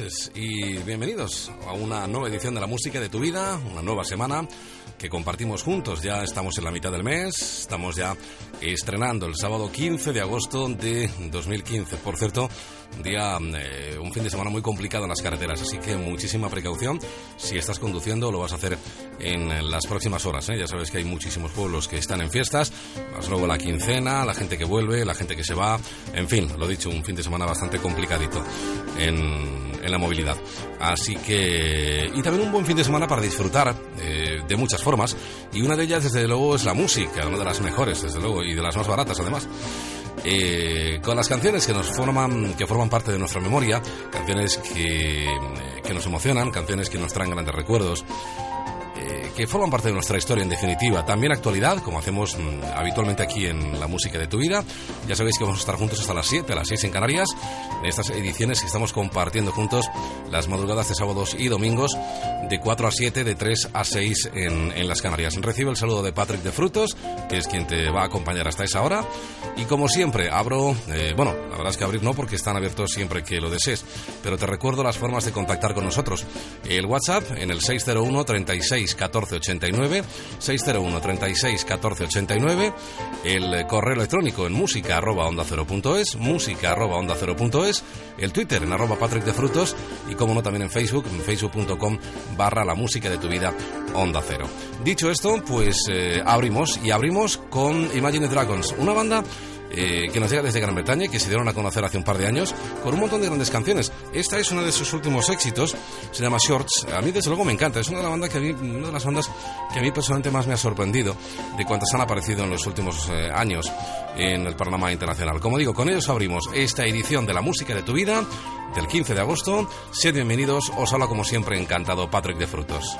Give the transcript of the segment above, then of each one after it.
Noches y bienvenidos a una nueva edición de la música de tu vida, una nueva semana que compartimos juntos. Ya estamos en la mitad del mes, estamos ya estrenando el sábado 15 de agosto de 2015. Por cierto, día, eh, un fin de semana muy complicado en las carreteras, así que muchísima precaución. Si estás conduciendo, lo vas a hacer en las próximas horas. ¿eh? Ya sabes que hay muchísimos pueblos que están en fiestas, más luego la quincena, la gente que vuelve, la gente que se va. En fin, lo dicho, un fin de semana bastante complicadito en, en la movilidad. Así que. Y también un buen fin de semana para disfrutar eh, de muchas formas. Y una de ellas, desde luego, es la música, una de las mejores, desde luego, y de las más baratas, además. Eh, con las canciones que nos forman, que forman parte de nuestra memoria, canciones que, que nos emocionan, canciones que nos traen grandes recuerdos, que forman parte de nuestra historia en definitiva. También actualidad, como hacemos mm, habitualmente aquí en La Música de tu Vida. Ya sabéis que vamos a estar juntos hasta las 7, a las 6 en Canarias, en estas ediciones que estamos compartiendo juntos las madrugadas de sábados y domingos, de 4 a 7, de 3 a 6 en, en las Canarias. Recibe el saludo de Patrick de Frutos, que es quien te va a acompañar hasta esa hora. Y como siempre, abro, eh, bueno, la verdad es que abrir no, porque están abiertos siempre que lo desees, pero te recuerdo las formas de contactar con nosotros. El WhatsApp en el 601 36 14 89, 601 36 14 89, el correo electrónico en música arroba onda cero punto es, música arroba onda cero punto es, el Twitter en arroba Patrick de Frutos y como no también en Facebook, en facebook.com barra la música de tu vida onda cero. Dicho esto, pues eh, abrimos y abrimos con Imagine Dragons, una banda eh, que nos llega desde Gran Bretaña y que se dieron a conocer hace un par de años con un montón de grandes canciones. Esta es una de sus últimos éxitos, se llama Shorts. A mí desde luego me encanta, es una de, la banda que a mí, una de las bandas que a mí personalmente más me ha sorprendido de cuantas han aparecido en los últimos eh, años en el panorama internacional. Como digo, con ellos abrimos esta edición de la música de tu vida del 15 de agosto. Sed bienvenidos, os habla como siempre encantado Patrick de Frutos.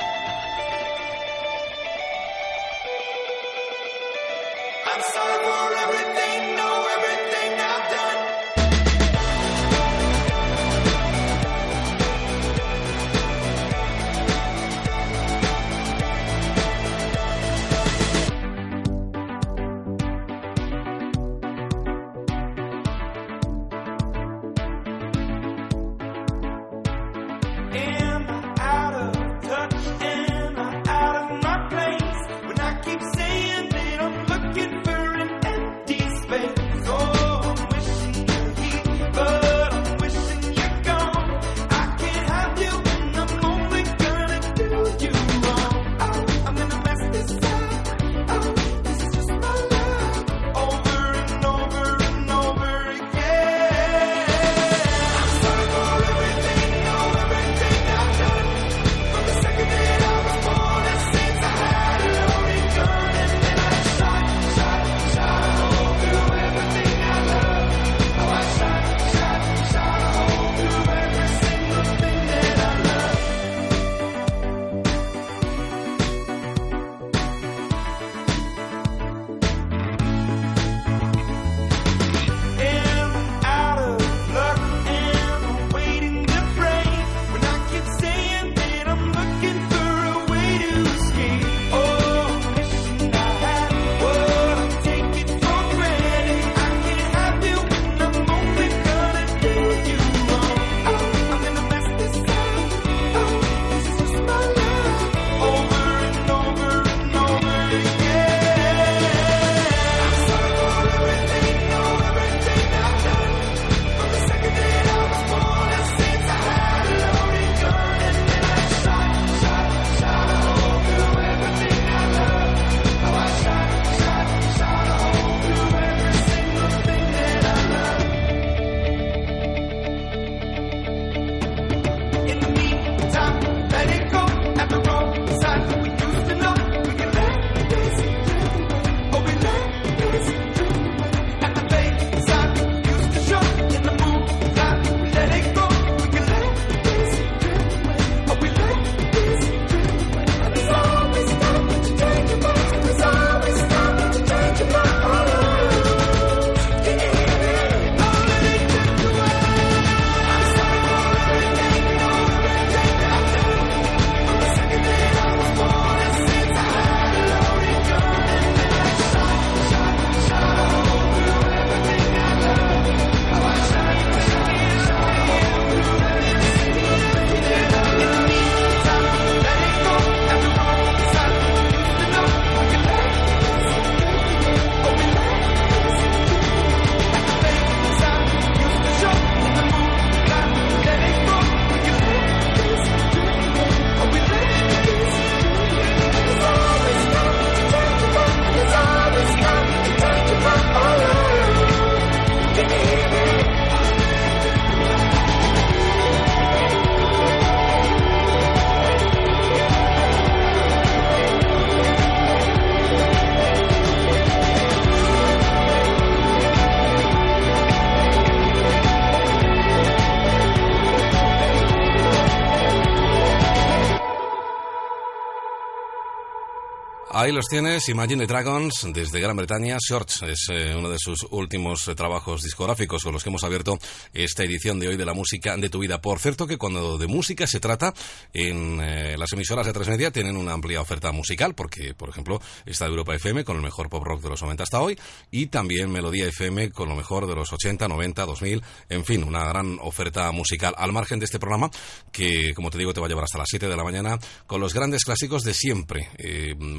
Ahí los tienes, Imagine Dragons desde Gran Bretaña. Shorts es eh, uno de sus últimos eh, trabajos discográficos con los que hemos abierto esta edición de hoy de la música de tu vida. Por cierto, que cuando de música se trata, en eh, las emisoras de tres media tienen una amplia oferta musical, porque, por ejemplo, está Europa FM con el mejor pop rock de los 90 hasta hoy, y también Melodía FM con lo mejor de los 80, 90, 2000, en fin, una gran oferta musical. Al margen de este programa, que, como te digo, te va a llevar hasta las 7 de la mañana, con los grandes clásicos de siempre.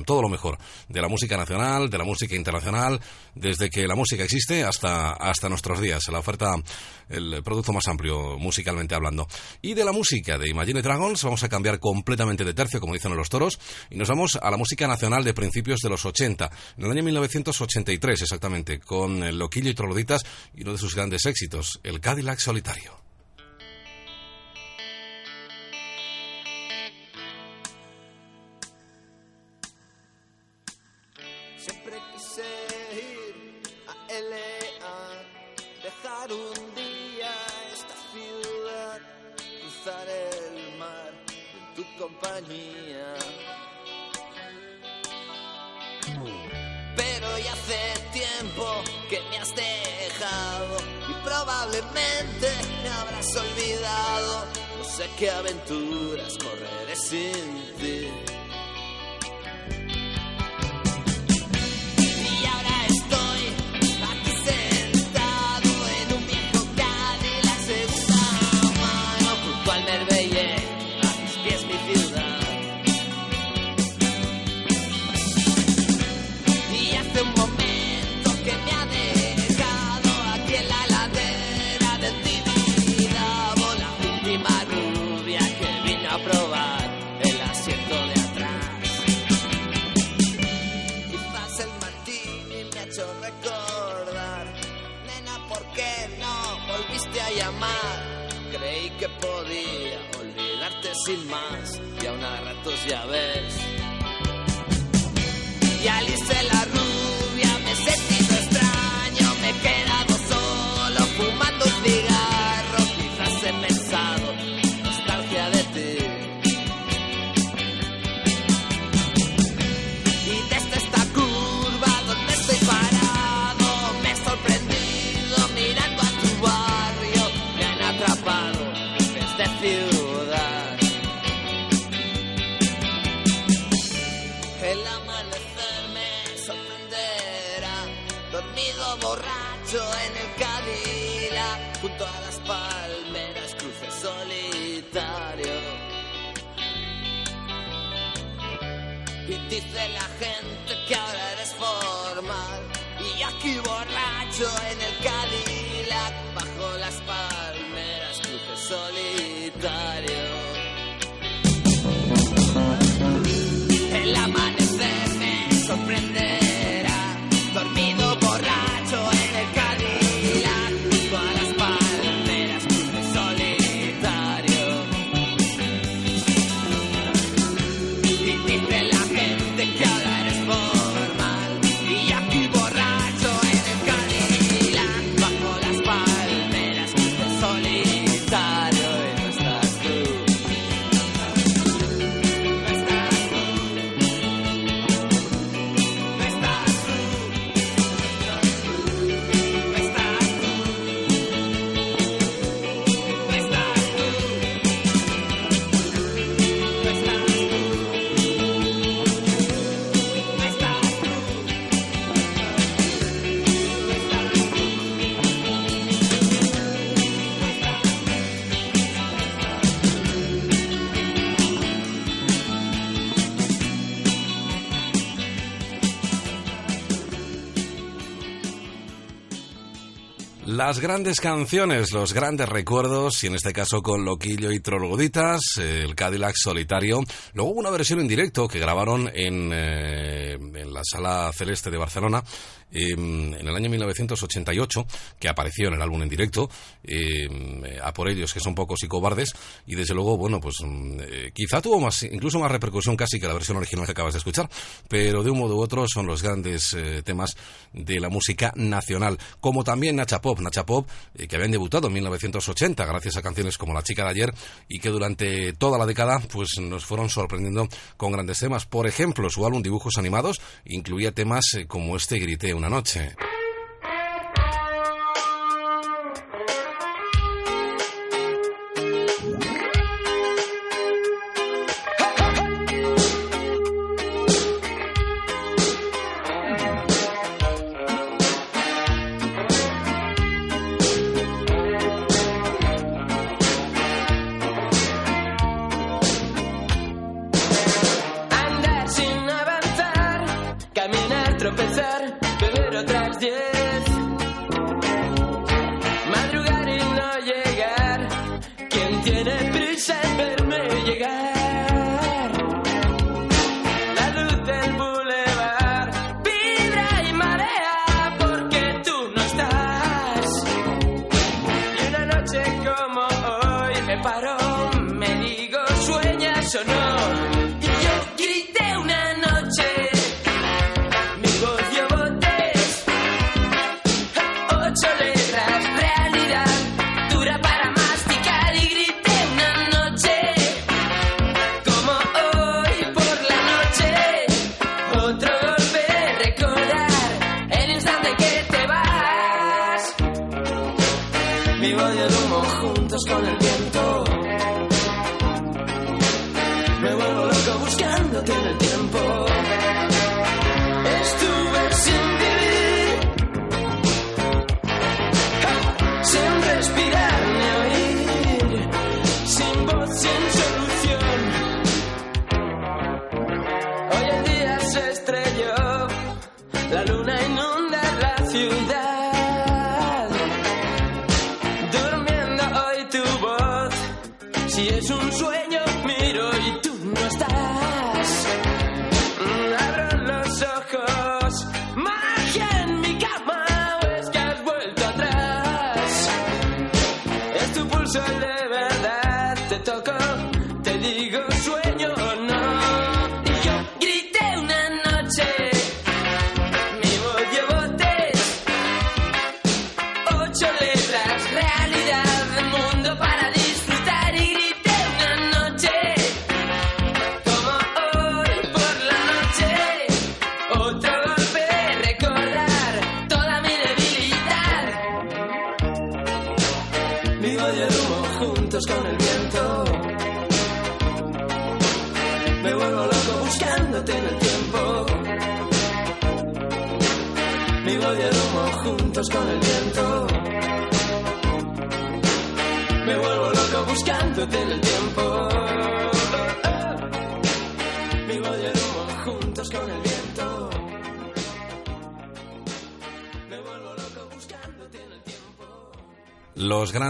todo lo mejor de la música nacional, de la música internacional, desde que la música existe hasta, hasta nuestros días. La oferta, el producto más amplio musicalmente hablando. Y de la música de Imagine Dragons vamos a cambiar completamente de tercio, como dicen los toros, y nos vamos a la música nacional de principios de los 80, en el año 1983 exactamente, con el Loquillo y Troloditas y uno de sus grandes éxitos, el Cadillac Solitario. Compañía. Pero ya hace tiempo que me has dejado y probablemente me habrás olvidado. No sé qué aventuras correré sin ti. Sin más. Y aún a ratos ya ves. Y Alice la sure Las grandes canciones, los grandes recuerdos, y en este caso con Loquillo y Trolgoditas, eh, el Cadillac solitario. Luego hubo una versión en directo que grabaron en, eh, en la Sala Celeste de Barcelona, eh, en el año 1988, que apareció en el álbum en directo, eh, a por ellos que son pocos y cobardes, y desde luego, bueno, pues mm, eh, quizá tuvo más, incluso más repercusión casi que la versión original que acabas de escuchar, pero de un modo u otro son los grandes eh, temas de la música nacional, como también Nacha Pop, Nacha Pop, que habían debutado en 1980 gracias a canciones como La chica de ayer y que durante toda la década pues nos fueron sorprendiendo con grandes temas. Por ejemplo, su álbum Dibujos Animados incluía temas como este Grité una noche.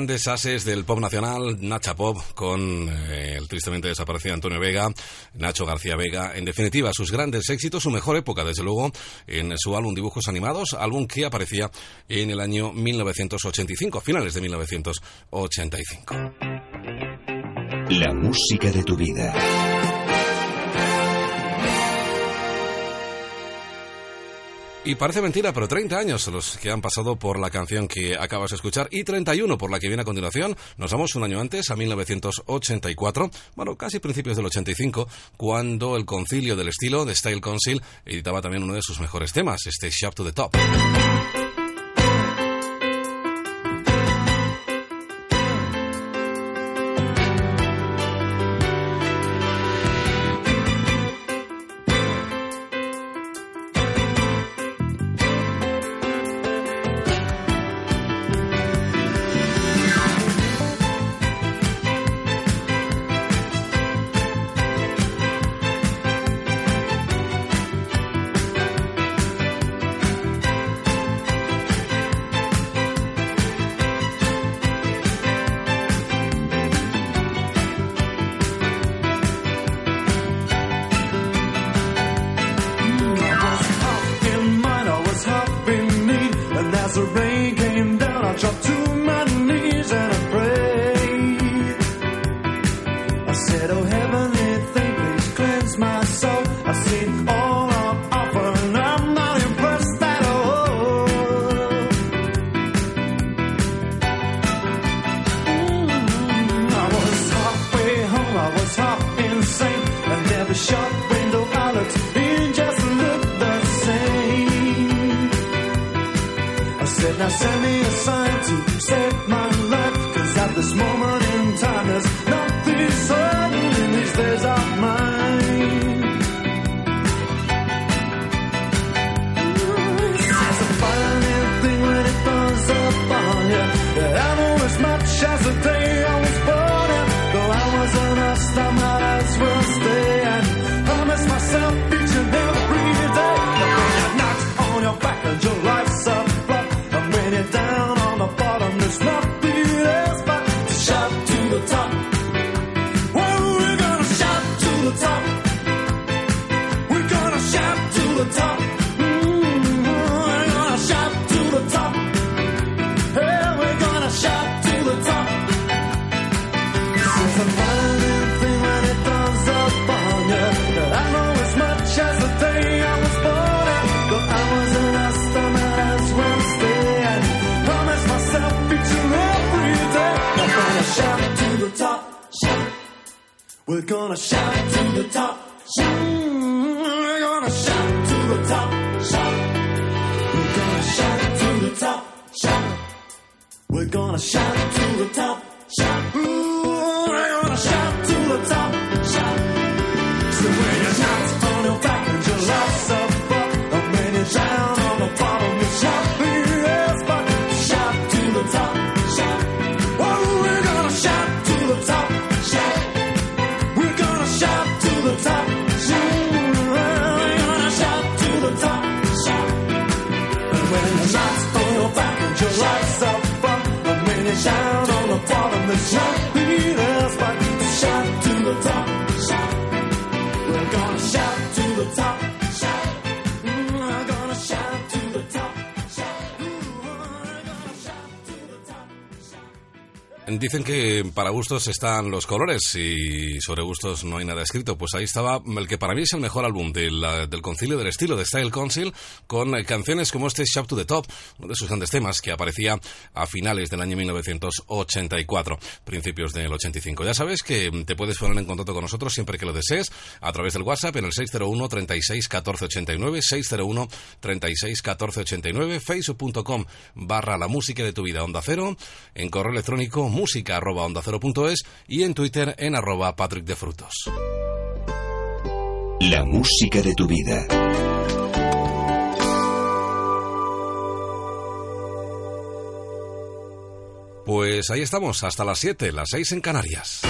Grandes ases del pop nacional, Nacha Pop, con eh, el tristemente desaparecido Antonio Vega, Nacho García Vega. En definitiva, sus grandes éxitos, su mejor época, desde luego, en su álbum Dibujos Animados, álbum que aparecía en el año 1985, finales de 1985. La música de tu vida. Y parece mentira, pero 30 años los que han pasado por la canción que acabas de escuchar y 31 por la que viene a continuación. Nos vamos un año antes, a 1984, bueno, casi principios del 85, cuando el concilio del estilo de Style Council editaba también uno de sus mejores temas, este Shop to the Top. send me a sign to We're gonna shout it to the top. para gustos están los colores y sobre gustos no hay nada escrito. Pues ahí estaba el que para mí es el mejor álbum del concilio del estilo de Style Council con eh, canciones como este Shop to the Top, uno de sus grandes temas que aparecía a finales del año 1984, principios del 85. Ya sabes que te puedes poner en contacto con nosotros siempre que lo desees a través del WhatsApp en el 601 36 14 89 601 36 14 89 facebook.com barra la música de tu vida onda cero en correo electrónico música arroba onda cero cero.es y en Twitter en arroba Patrick de Frutos. La música de tu vida. Pues ahí estamos, hasta las 7, las 6 en Canarias.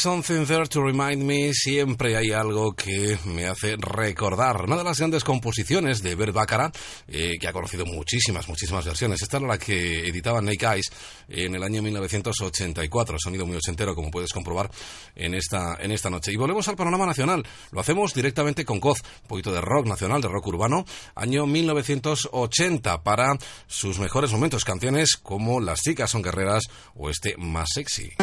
Something There to Remind Me, siempre hay algo que me hace recordar. Una de las grandes composiciones de Bert Baccarat, eh, que ha conocido muchísimas, muchísimas versiones. Esta era la que editaba Nick Eyes en el año 1984. Sonido muy ochentero, como puedes comprobar en esta, en esta noche. Y volvemos al panorama nacional. Lo hacemos directamente con Coz, un poquito de rock nacional, de rock urbano. Año 1980 para sus mejores momentos. Canciones como Las chicas son guerreras o este más sexy.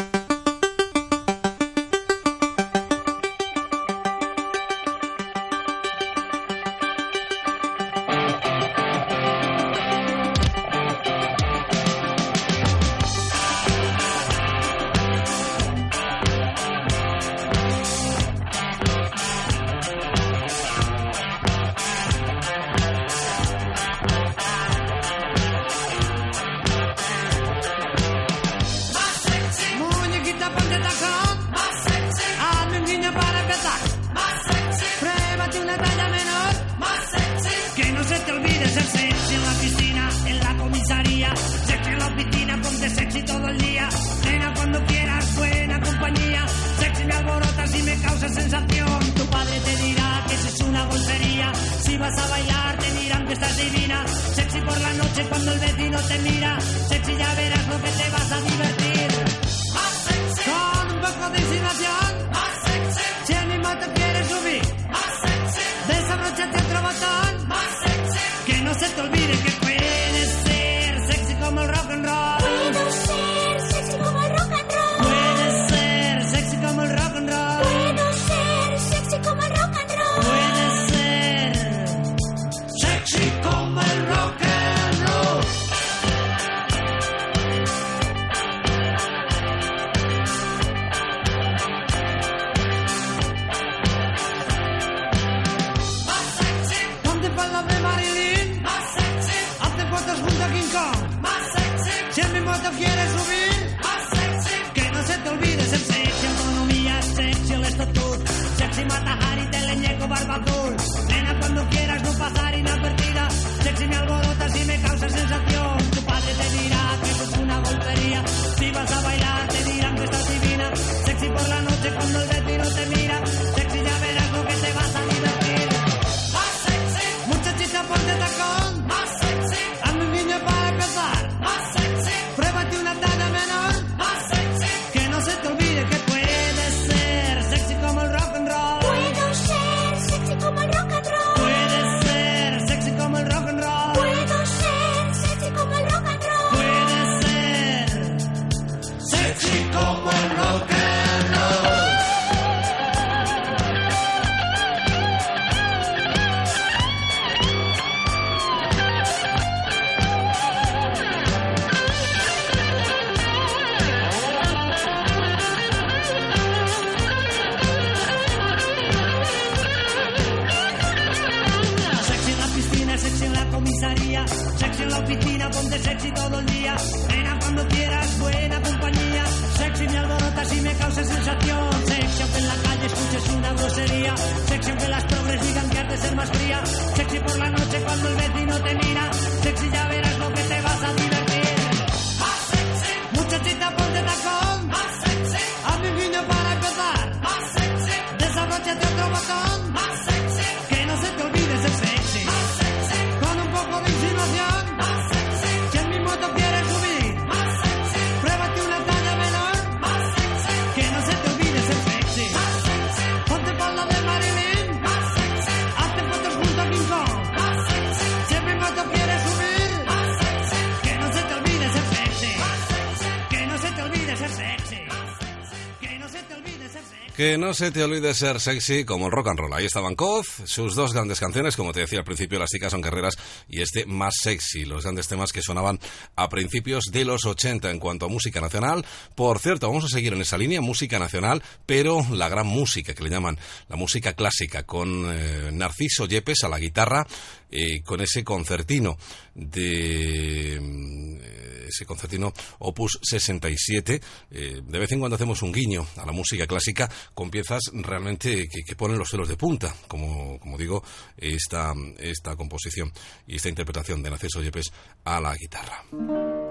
Que no se te olvide ser sexy como el rock and roll. Ahí estaban Coz, sus dos grandes canciones, como te decía al principio, Las chicas son guerreras y este Más sexy, los grandes temas que sonaban a principios de los 80 en cuanto a música nacional. Por cierto, vamos a seguir en esa línea, música nacional, pero la gran música que le llaman la música clásica, con eh, Narciso Yepes a la guitarra, eh, con ese concertino de mm, ese concertino Opus 67. Eh, de vez en cuando hacemos un guiño a la música clásica con piezas realmente que, ponen los pelos de punta, como, como digo, esta, esta composición y esta interpretación de Narciso Yepes a la guitarra.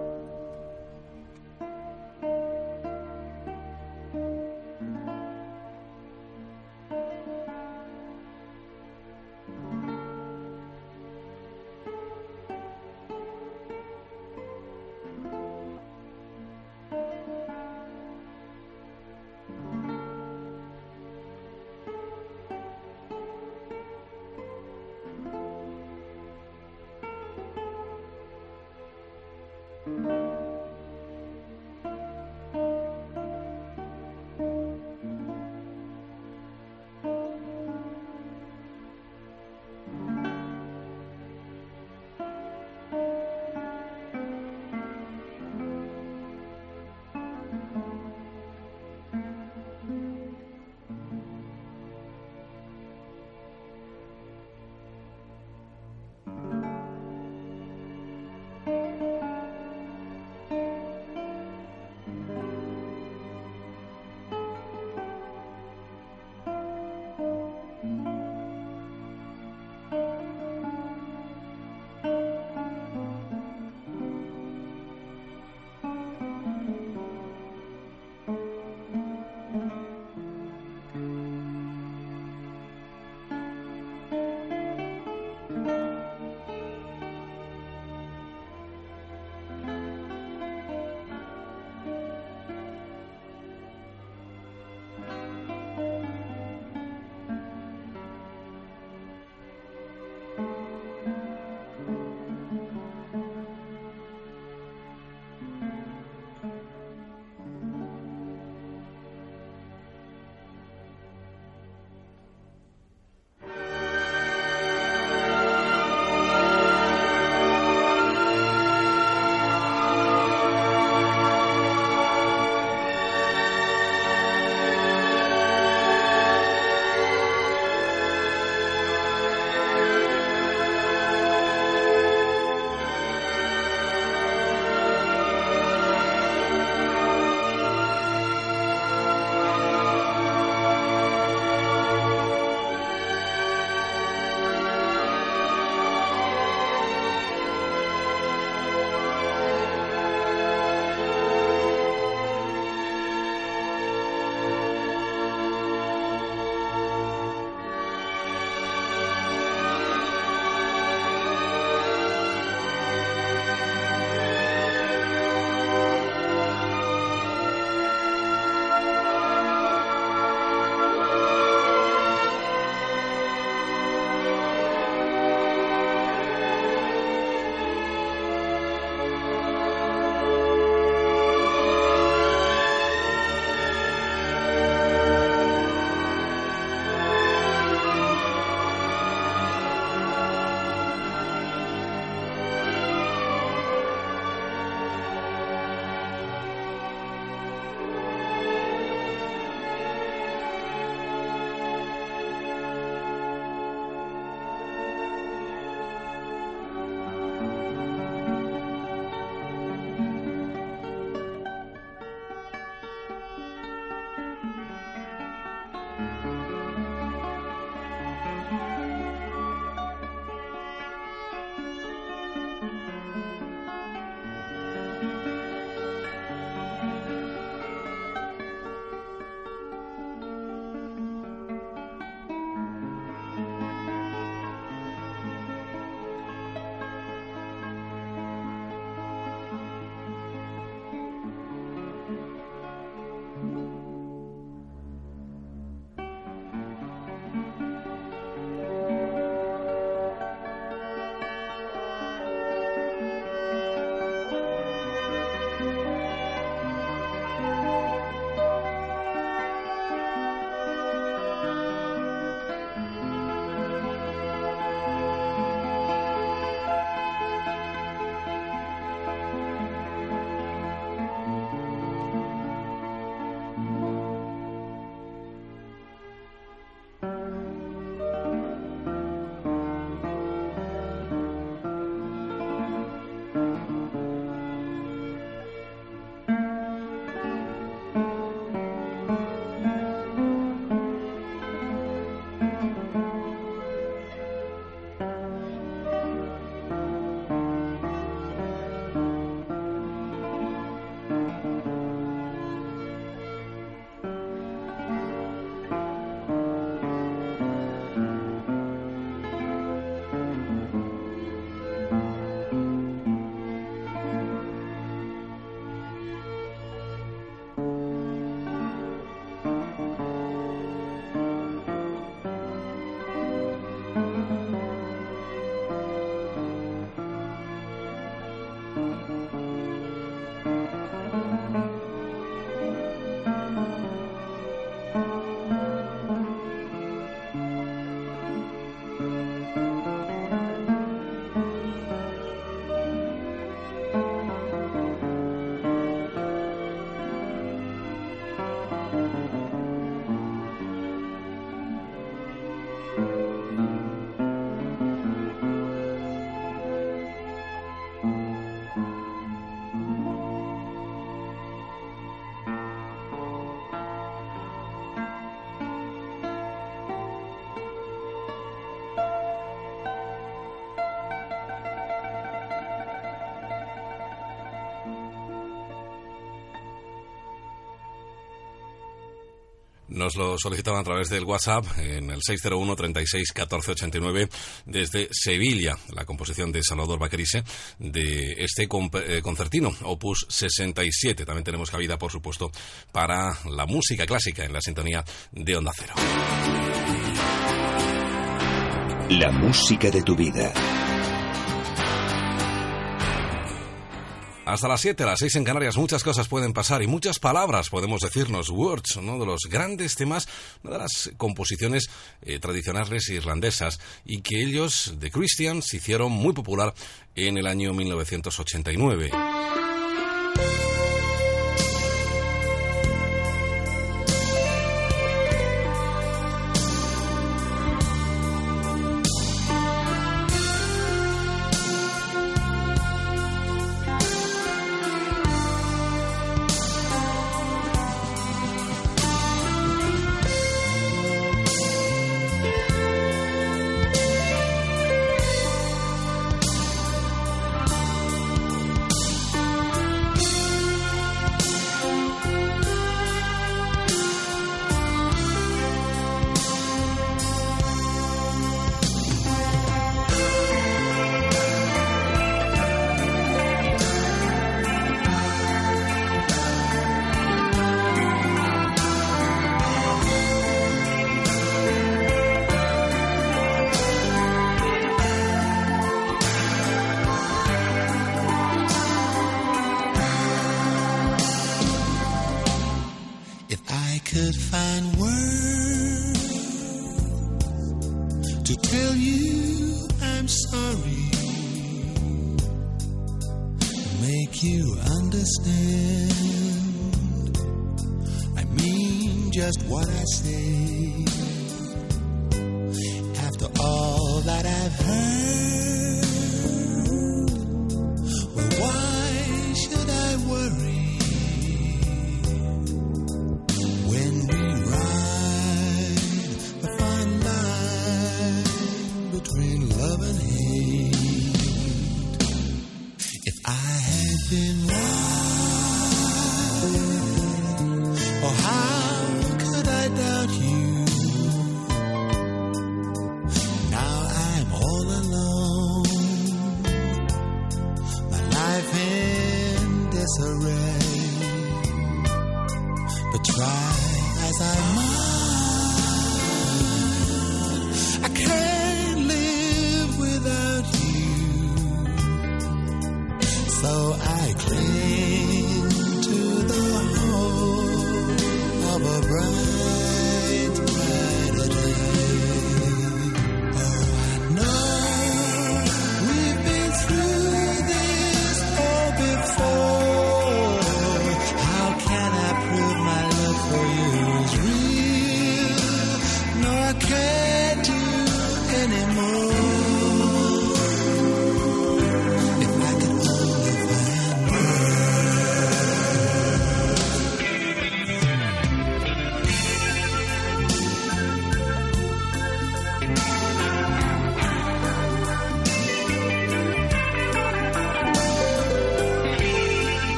Nos lo solicitaban a través del WhatsApp en el 601 36 14 89 desde Sevilla, la composición de Salvador Baquerise de este eh, concertino, opus 67. También tenemos cabida, por supuesto, para la música clásica en la sintonía de Onda Cero. La música de tu vida. Hasta las 7, las 6 en Canarias, muchas cosas pueden pasar y muchas palabras podemos decirnos. Words, uno de los grandes temas, una de las composiciones eh, tradicionales irlandesas y que ellos, The Christians, hicieron muy popular en el año 1989.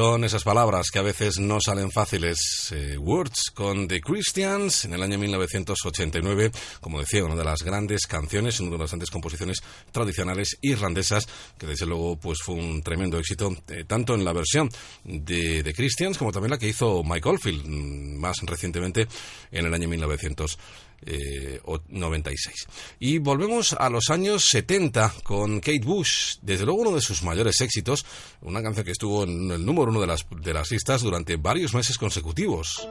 Son esas palabras que a veces no salen fáciles. eh, Words con The Christians en el año 1989, como decía, una de las grandes canciones, una de las grandes composiciones tradicionales irlandesas, que desde luego pues fue un tremendo éxito, eh, tanto en la versión de The Christians como también la que hizo Mike Oldfield, mm, más recientemente en el año 1989. Eh, o- 96. Y volvemos a los años 70 con Kate Bush, desde luego uno de sus mayores éxitos, una canción que estuvo en el número uno de las, de las listas durante varios meses consecutivos.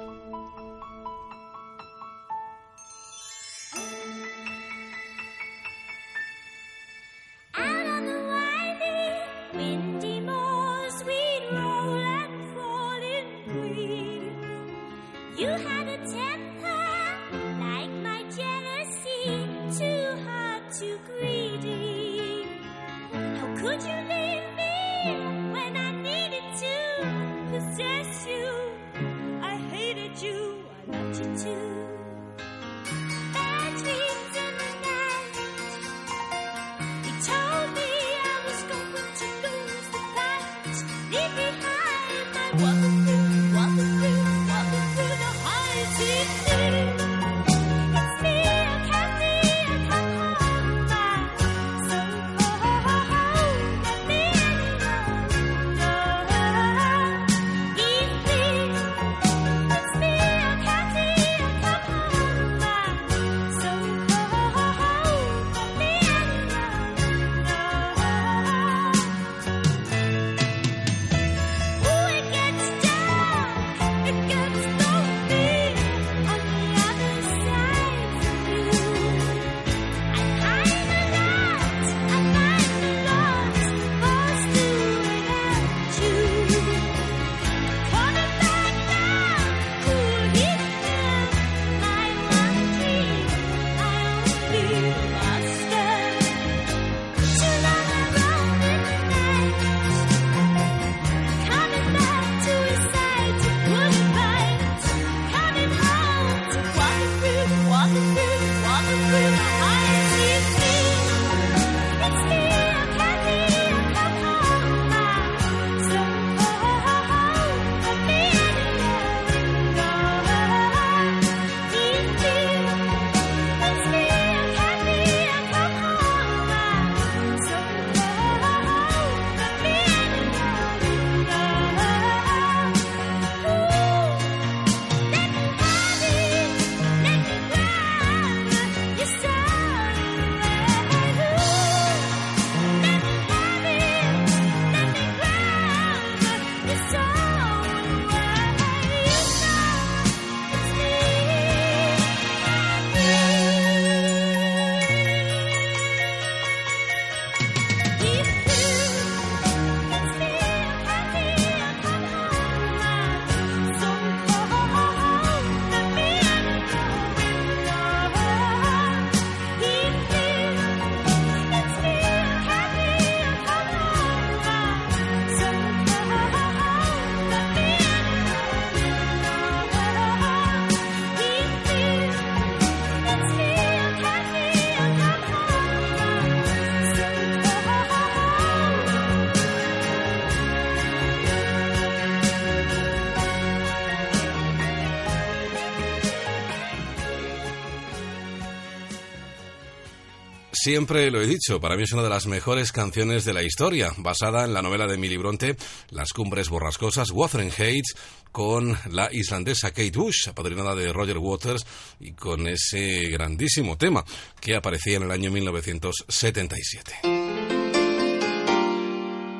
Siempre lo he dicho, para mí es una de las mejores canciones de la historia, basada en la novela de Milly Bronte, Las cumbres borrascosas, Wuthering Heights, con la islandesa Kate Bush, apadrinada de Roger Waters, y con ese grandísimo tema que aparecía en el año 1977.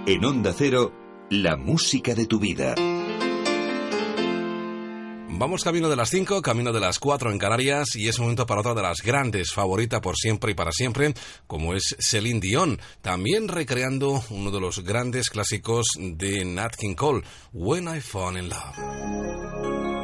En Onda Cero, la música de tu vida. Vamos camino de las 5, camino de las 4 en Canarias y es momento para otra de las grandes, favorita por siempre y para siempre, como es Celine Dion, también recreando uno de los grandes clásicos de Nat King Cole, When I Fall in Love.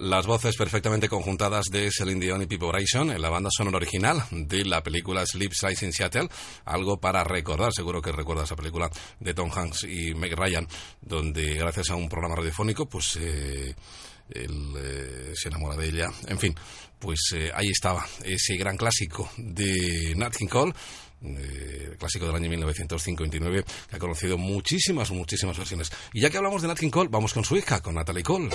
Las voces perfectamente conjuntadas de Celine Dion y People Bryson en la banda sonora original de la película Sleep Size in Seattle. Algo para recordar, seguro que recuerdas esa película de Tom Hanks y Meg Ryan, donde gracias a un programa radiofónico, pues eh, él eh, se enamora de ella. En fin, pues eh, ahí estaba ese gran clásico de Nat King Cole. eh, clásico del año 1959 que ha conocido muchísimas, muchísimas versiones. Y ya que hablamos de Nat King Cole, vamos con su hija, con Natalie Cole.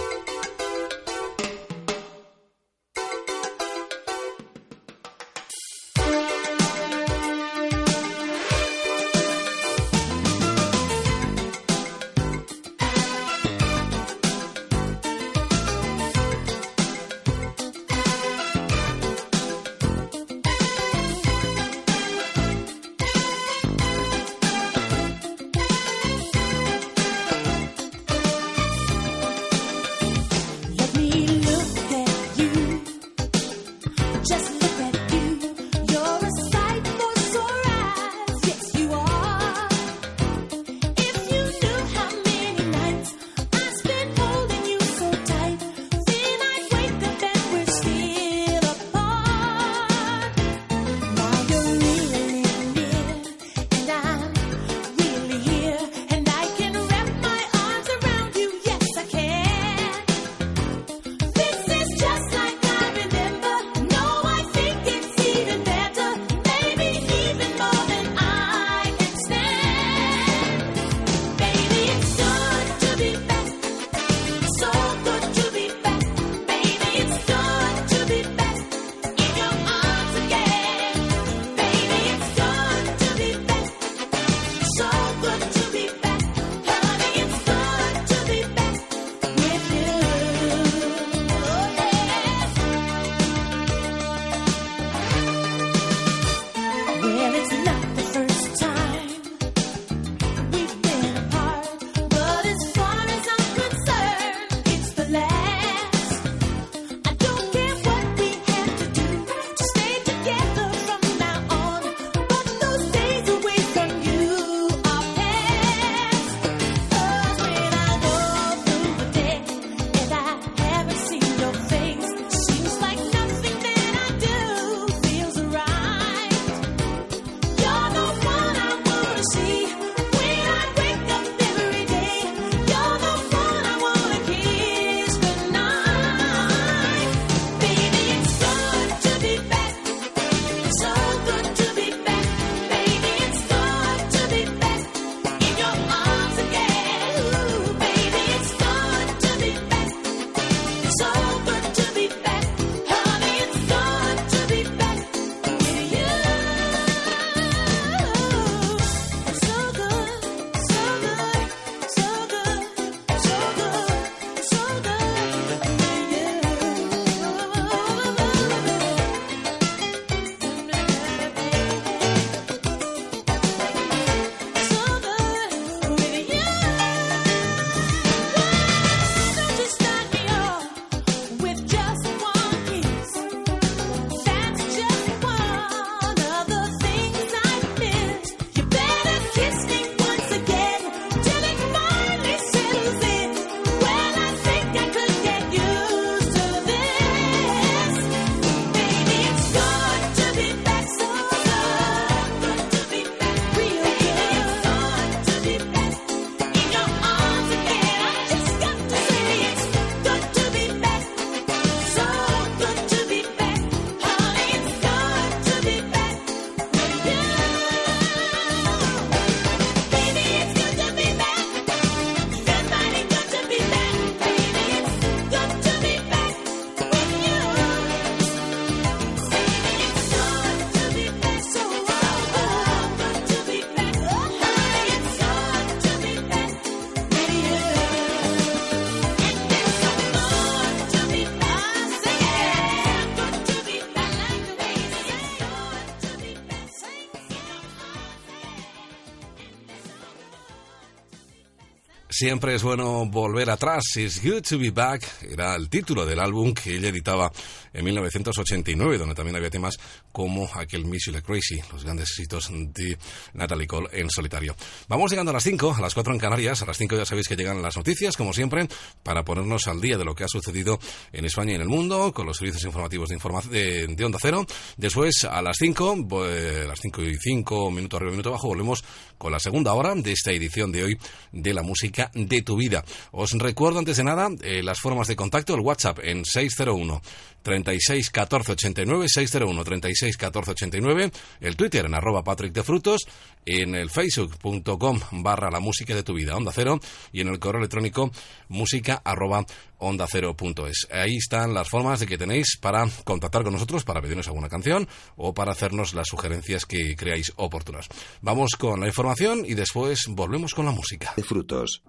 Siempre es bueno volver atrás. It's good to be back. Era el título del álbum que ella editaba en 1989, donde también había temas como aquel Miss You Crazy, los grandes éxitos de Natalie Cole en solitario. Vamos llegando a las 5, a las 4 en Canarias. A las 5 ya sabéis que llegan las noticias, como siempre, para ponernos al día de lo que ha sucedido en España y en el mundo, con los servicios informativos de, informa- de, de Onda Cero. Después, a las 5, a las 5 y 5, minuto arriba, minuto abajo, volvemos con la segunda hora de esta edición de hoy de la música de tu vida. Os recuerdo antes de nada eh, las formas de contacto, el WhatsApp en 601 36 14 89, 601 36 14 89, el Twitter en arroba Patrick de Frutos, en el facebook.com barra la música de tu vida, Onda Cero, y en el correo electrónico música arroba onda cero punto es. Ahí están las formas de que tenéis para contactar con nosotros, para pedirnos alguna canción o para hacernos las sugerencias que creáis oportunas. Vamos con la información y después volvemos con la música. De frutos.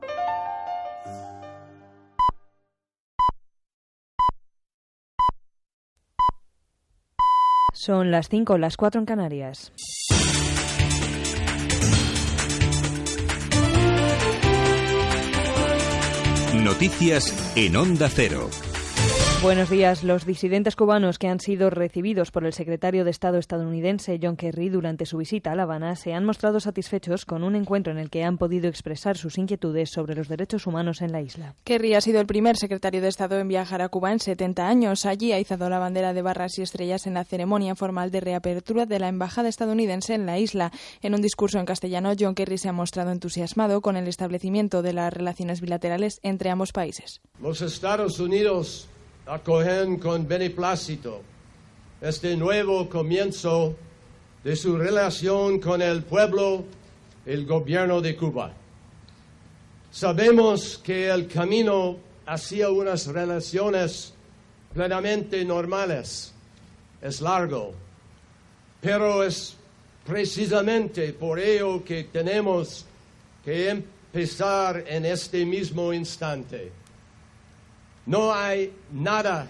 Son las 5, las 4 en Canarias. Noticias en Onda Cero. Buenos días. Los disidentes cubanos que han sido recibidos por el secretario de Estado estadounidense John Kerry durante su visita a La Habana se han mostrado satisfechos con un encuentro en el que han podido expresar sus inquietudes sobre los derechos humanos en la isla. Kerry ha sido el primer secretario de Estado en viajar a Cuba en 70 años. Allí ha izado la bandera de barras y estrellas en la ceremonia formal de reapertura de la embajada estadounidense en la isla. En un discurso en castellano, John Kerry se ha mostrado entusiasmado con el establecimiento de las relaciones bilaterales entre ambos países. Los Estados Unidos acogen con beneplácito este nuevo comienzo de su relación con el pueblo el gobierno de Cuba. Sabemos que el camino hacia unas relaciones plenamente normales es largo, pero es precisamente por ello que tenemos que empezar en este mismo instante. No hay nada.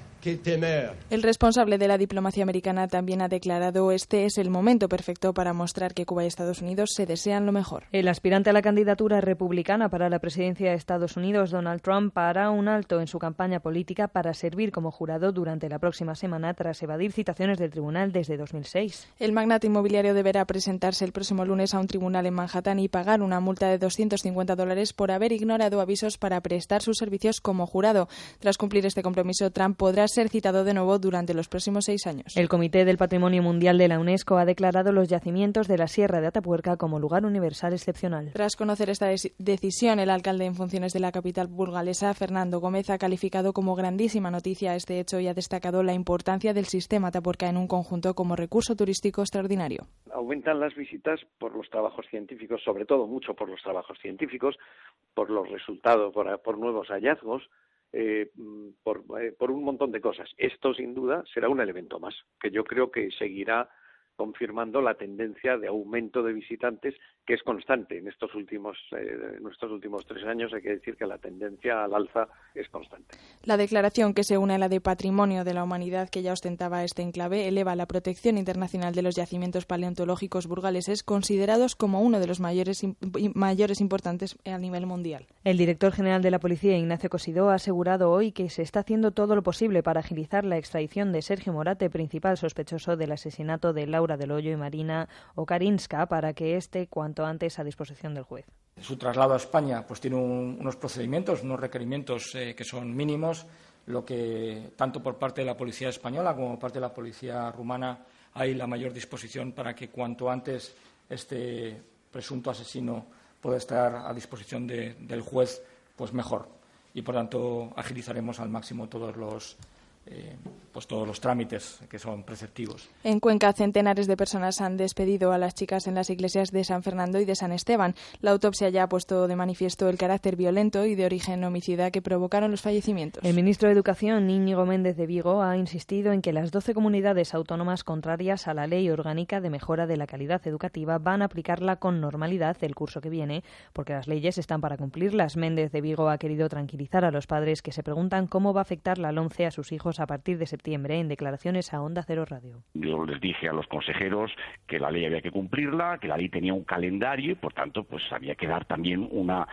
El responsable de la diplomacia americana también ha declarado este es el momento perfecto para mostrar que Cuba y Estados Unidos se desean lo mejor. El aspirante a la candidatura republicana para la presidencia de Estados Unidos, Donald Trump, hará un alto en su campaña política para servir como jurado durante la próxima semana tras evadir citaciones del tribunal desde 2006. El magnate inmobiliario deberá presentarse el próximo lunes a un tribunal en Manhattan y pagar una multa de 250 dólares por haber ignorado avisos para prestar sus servicios como jurado. Tras cumplir este compromiso, Trump podrá ser citado de nuevo durante los próximos seis años. El Comité del Patrimonio Mundial de la UNESCO ha declarado los yacimientos de la Sierra de Atapuerca como lugar universal excepcional. Tras conocer esta decisión, el alcalde en funciones de la capital burgalesa, Fernando Gómez, ha calificado como grandísima noticia este hecho y ha destacado la importancia del sistema Atapuerca en un conjunto como recurso turístico extraordinario. aumentan las visitas por los trabajos científicos, sobre todo mucho por los trabajos científicos, por los resultados, por, por nuevos hallazgos, eh, mm, por, eh, por un montón de cosas. Esto, sin duda, será un elemento más, que yo creo que seguirá confirmando la tendencia de aumento de visitantes que es constante en estos últimos eh, en estos últimos tres años hay que decir que la tendencia al alza es constante La declaración que se une a la de Patrimonio de la Humanidad que ya ostentaba este enclave eleva la protección internacional de los yacimientos paleontológicos burgaleses considerados como uno de los mayores, im- mayores importantes a nivel mundial. El director general de la policía, Ignacio Cosidó, ha asegurado hoy que se está haciendo todo lo posible para agilizar la extradición de Sergio Morate, principal sospechoso del asesinato de Laura del Hoyo y Marina Okarinska, para que esté cuanto antes a disposición del juez. Su traslado a España pues tiene un- unos procedimientos, unos requerimientos eh, que son mínimos, lo que tanto por parte de la policía española como por parte de la policía rumana hay la mayor disposición para que cuanto antes este presunto asesino pueda estar a disposición de- del juez, pues mejor. Y por tanto agilizaremos al máximo todos los eh, pues todos los trámites que son preceptivos. En Cuenca, centenares de personas han despedido a las chicas en las iglesias de San Fernando y de San Esteban. La autopsia ya ha puesto de manifiesto el carácter violento y de origen homicida que provocaron los fallecimientos. El ministro de Educación, Íñigo Méndez de Vigo, ha insistido en que las 12 comunidades autónomas contrarias a la Ley Orgánica de Mejora de la Calidad Educativa van a aplicarla con normalidad el curso que viene, porque las leyes están para cumplirlas. Méndez de Vigo ha querido tranquilizar a los padres que se preguntan cómo va a afectar la LONCE a sus hijos a partir de septiembre en declaraciones a Onda Cero Radio. Yo les dije a los consejeros que la ley había que cumplirla, que la ley tenía un calendario y, por tanto, pues había que dar también una,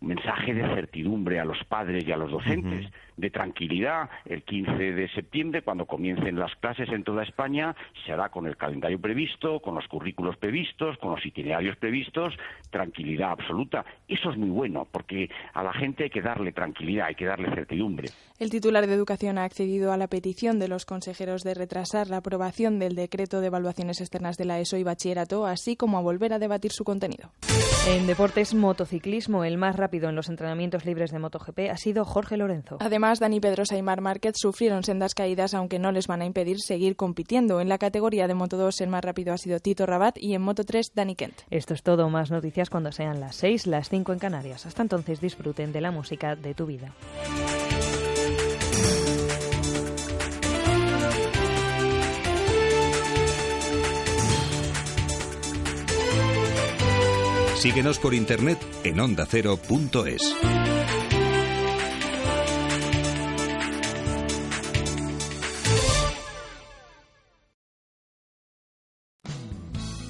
un mensaje de certidumbre a los padres y a los docentes, de tranquilidad. El 15 de septiembre, cuando comiencen las clases en toda España, se hará con el calendario previsto, con los currículos previstos, con los itinerarios previstos, tranquilidad absoluta. Eso es muy bueno, porque a la gente hay que darle tranquilidad, hay que darle certidumbre. El titular de Educación ha accedido a la petición de los consejeros de retrasar la aprobación del decreto de evaluaciones externas de la ESO y bachillerato, así como a volver a debatir su contenido. En deportes motociclismo, el más rápido en los entrenamientos libres de MotoGP ha sido Jorge Lorenzo. Además, Dani Pedrosa y Mar Márquez sufrieron sendas caídas, aunque no les van a impedir seguir compitiendo. En la categoría de Moto 2, el más rápido ha sido Tito Rabat y en Moto 3, Dani Kent. Esto es todo, más noticias cuando sean las 6, las 5 en Canarias. Hasta entonces disfruten de la música de tu vida. Síguenos por internet en ondacero.es.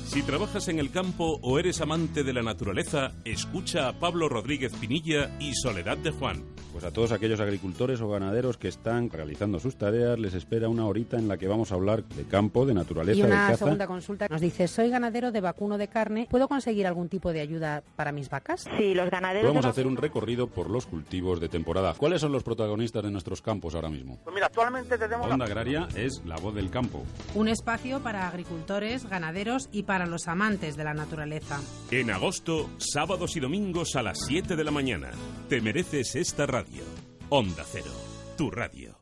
Si trabajas en el campo o eres amante de la naturaleza, escucha a Pablo Rodríguez Pinilla y Soledad de Juan. Pues a todos aquellos agricultores o ganaderos que están realizando sus tareas les espera una horita en la que vamos a hablar de campo, de naturaleza, Y de una caza. segunda consulta nos dice, soy ganadero de vacuno de carne, ¿puedo conseguir algún tipo de ayuda para mis vacas? Sí, los ganaderos Vamos de a hacer un recorrido por los cultivos de temporada. ¿Cuáles son los protagonistas de nuestros campos ahora mismo? Pues mira, actualmente tenemos... Onda Agraria es la voz del campo. Un espacio para agricultores, ganaderos y para los amantes de la naturaleza. En agosto, sábados y domingos a las 7 de la mañana. Te mereces esta radio. Onda Cero, tu radio.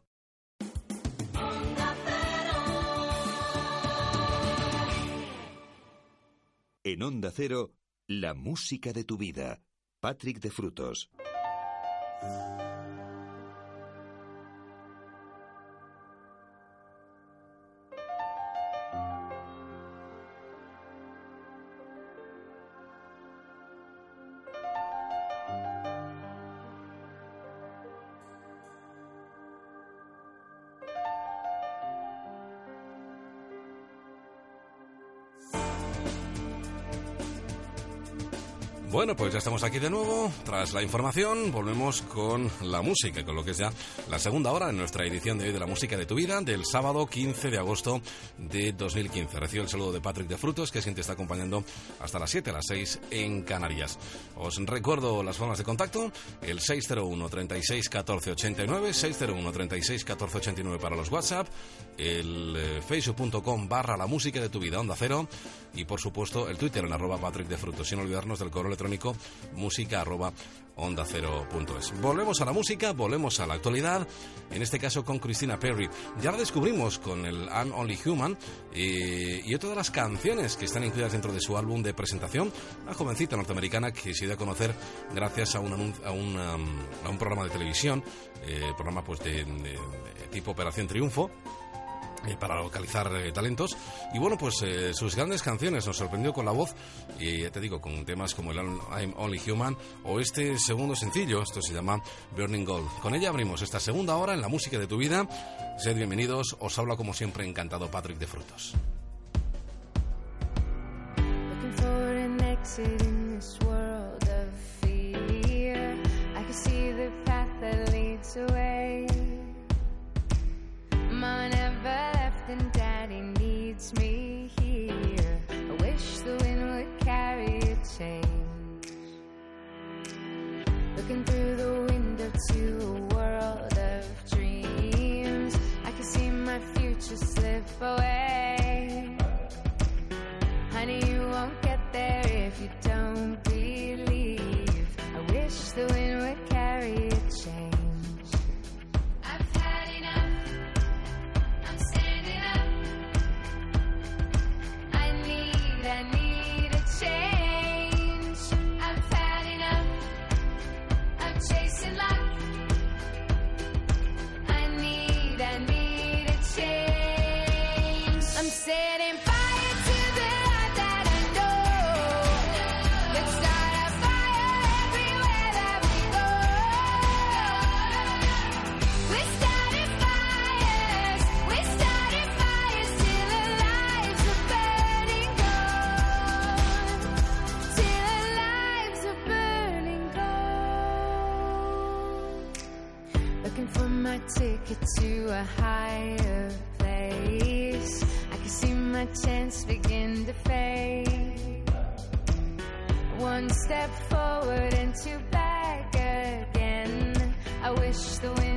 En Onda Cero, la música de tu vida. Patrick de Frutos. Bueno, pues ya estamos aquí de nuevo. Tras la información, volvemos con la música, con lo que es ya la segunda hora en nuestra edición de hoy de la música de tu vida, del sábado 15 de agosto de 2015. Recibo el saludo de Patrick de Frutos, que siempre está acompañando hasta las 7, a las 6 en Canarias. Os recuerdo las formas de contacto: el 601 36 14 89, 601 36 14 89 para los WhatsApp, el eh, facebook.com barra la música de tu vida, onda cero, y por supuesto el Twitter en arroba Patrick de Frutos, sin olvidarnos del correo electrónico música arroba onda es. Volvemos a la música, volvemos a la actualidad, en este caso con Christina Perry. Ya la descubrimos con el I'm Only Human eh, y otra de las canciones que están incluidas dentro de su álbum de presentación, una jovencita norteamericana que se dio a conocer gracias a un, a un, programa de televisión, eh, programa pues de tipo Operación Triunfo, eh, para localizar eh, talentos. Y bueno, pues eh, sus grandes canciones nos sorprendió con la voz, y ya te digo, con temas como el I'm Only Human o este segundo sencillo, esto se llama Burning Gold. Con ella abrimos esta segunda hora en la música de tu vida. Sed bienvenidos, os habla como siempre encantado Patrick de Frutos. Looking needs me here. I wish the wind would carry a change. Looking through the window to a world of dreams. I can see my future slip away. Honey, you won't get there if you don't to a higher place. I can see my chance begin to fade. One step forward and two back again. I wish the wind.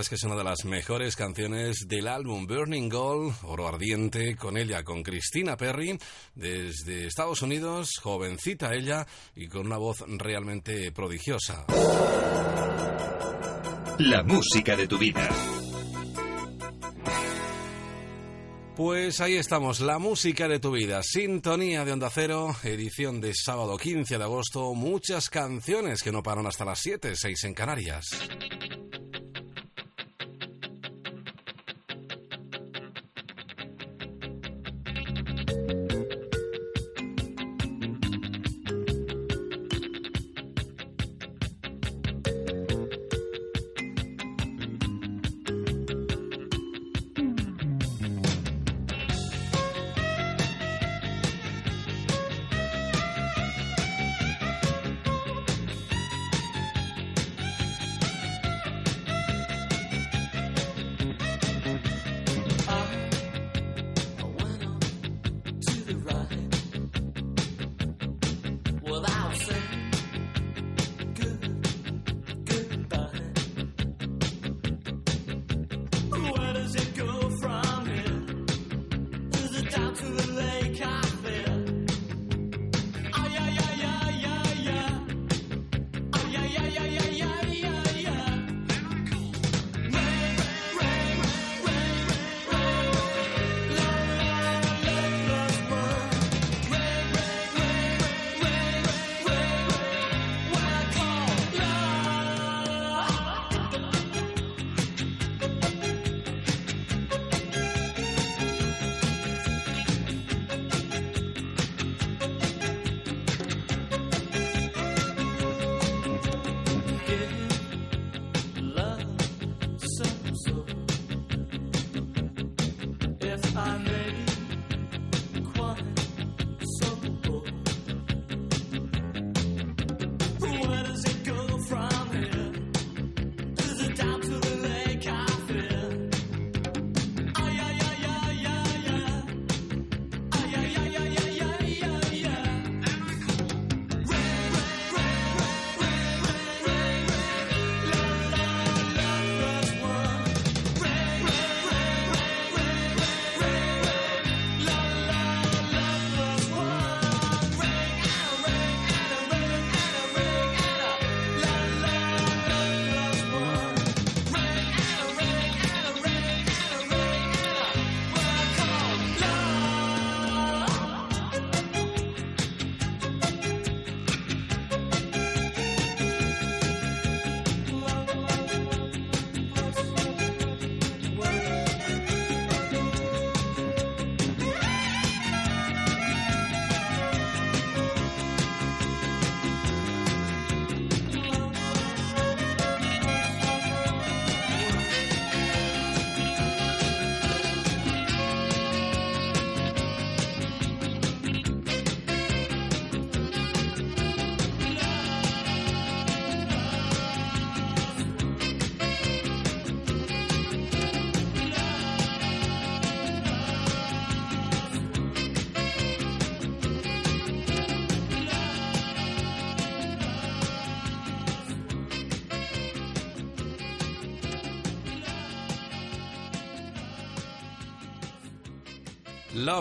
es que es una de las mejores canciones del álbum Burning Gold, Oro Ardiente, con ella, con Christina Perry, desde Estados Unidos, jovencita ella y con una voz realmente prodigiosa. La música de tu vida. Pues ahí estamos, la música de tu vida, sintonía de Onda Cero, edición de sábado 15 de agosto, muchas canciones que no paran hasta las 7, 6 en Canarias.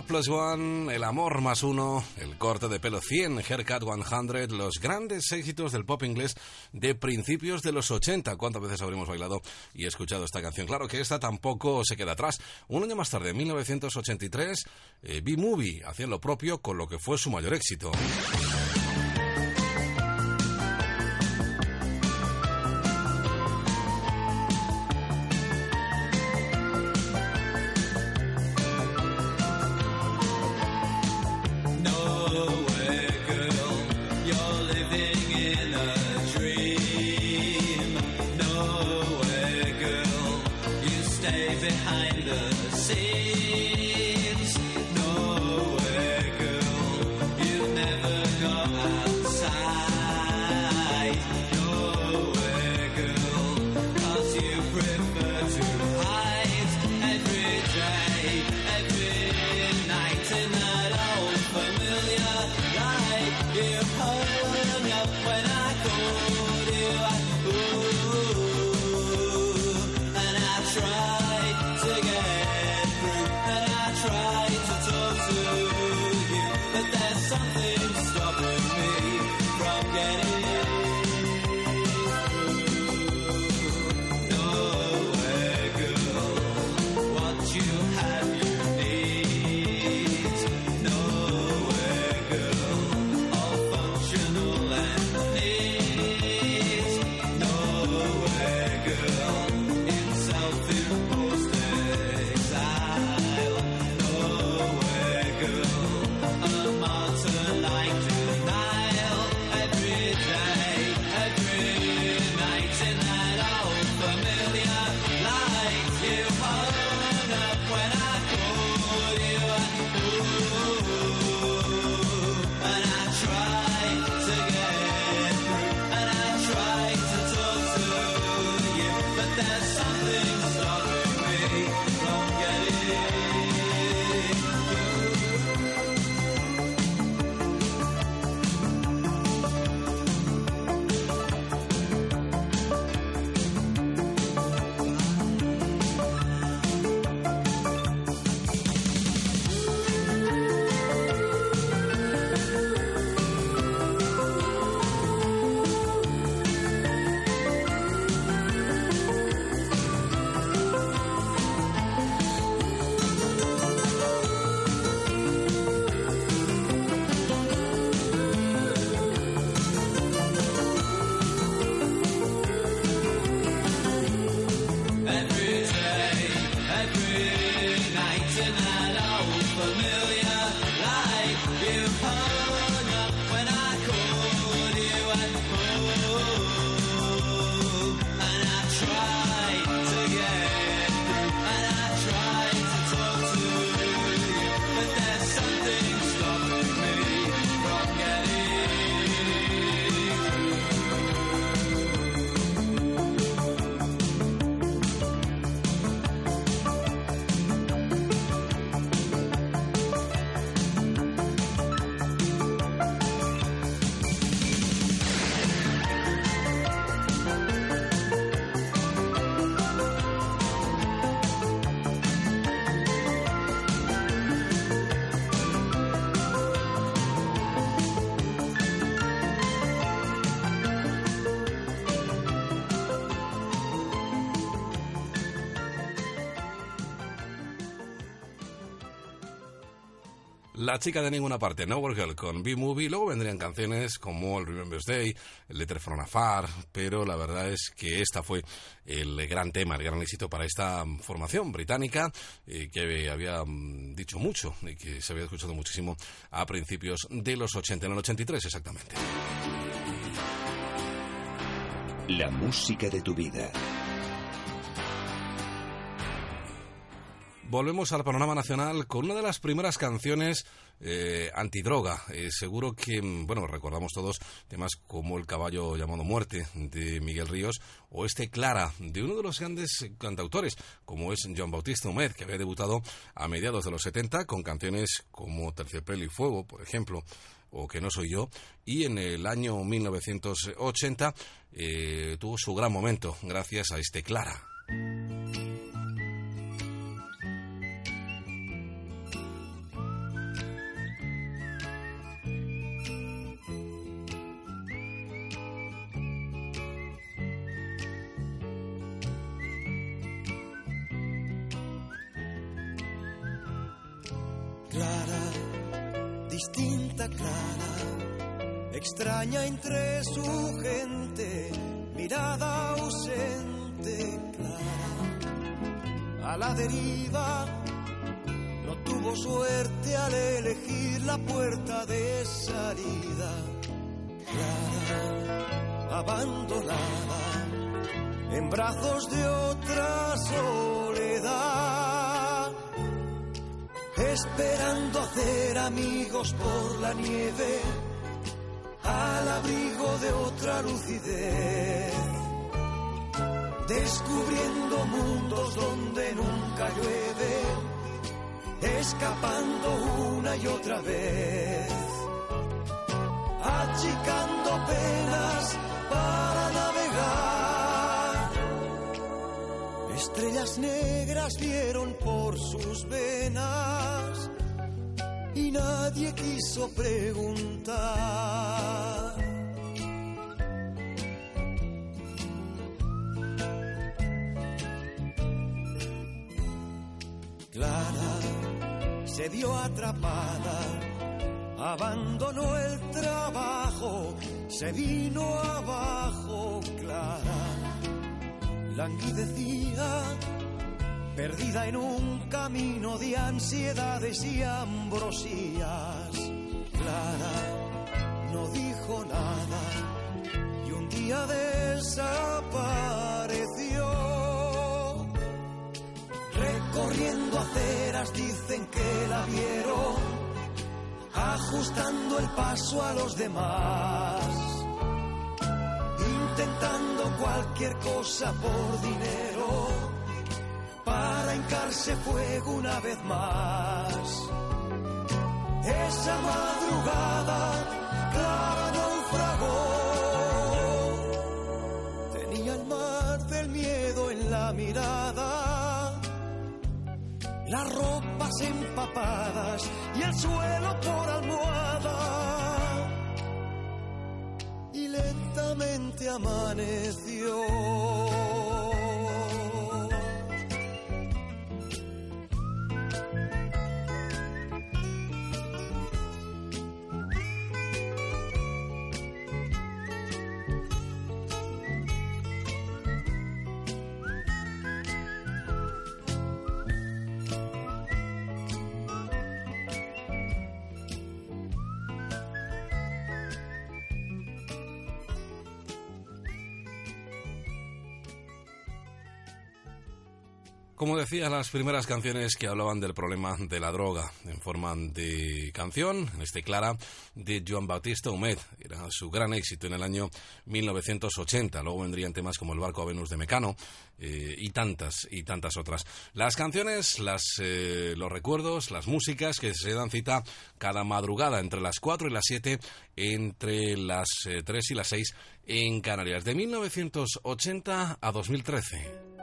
Plus One, El Amor Más Uno, El Corte de Pelo 100, Haircut 100, los grandes éxitos del pop inglés de principios de los 80. ¿Cuántas veces habremos bailado y escuchado esta canción? Claro que esta tampoco se queda atrás. Un año más tarde, en 1983, eh, B-Movie hacía lo propio con lo que fue su mayor éxito. La chica de ninguna parte, Nowhere Girl con B-Movie. Luego vendrían canciones como el Remember's Day, Letter from Afar, pero la verdad es que esta fue el gran tema, el gran éxito para esta formación británica eh, que había mm, dicho mucho y que se había escuchado muchísimo a principios de los 80, en el 83 exactamente. La música de tu vida. Volvemos al panorama nacional con una de las primeras canciones eh, antidroga. Eh, seguro que, bueno, recordamos todos temas como El caballo llamado Muerte de Miguel Ríos o este Clara de uno de los grandes cantautores como es John Bautista Humed, que había debutado a mediados de los 70 con canciones como Terciopelo y Fuego, por ejemplo, o Que no soy yo, y en el año 1980 eh, tuvo su gran momento gracias a este Clara. distinta Clara, extraña entre su gente, mirada ausente Clara, a la deriva, no tuvo suerte al elegir la puerta de salida. Clara, abandonada, en brazos de otra soledad, esperando hacer amigos por la nieve, al abrigo de otra lucidez, descubriendo mundos donde nunca llueve, escapando una y otra vez, achicando penas para navegar. Estrellas negras vieron por sus venas y nadie quiso preguntar. Clara se vio atrapada, abandonó el trabajo, se vino abajo, Clara languidecía, perdida en un camino de ansiedades y ambrosías. Clara no dijo nada y un día desapareció. Recorriendo aceras dicen que la vieron, ajustando el paso a los demás intentando cualquier cosa por dinero para hincarse fuego una vez más. Esa madrugada Clara naufragó, tenía el mar del miedo en la mirada, las ropas empapadas y el suelo por almohada lentamente amaneció. Como decía, las primeras canciones que hablaban del problema de la droga en forma de canción, en este Clara, de Joan Bautista Humet. Era su gran éxito en el año 1980. Luego vendrían temas como El barco a Venus de Mecano eh, y tantas y tantas otras. Las canciones, las, eh, los recuerdos, las músicas que se dan cita cada madrugada entre las 4 y las 7, entre las eh, 3 y las 6 en Canarias. De 1980 a 2013.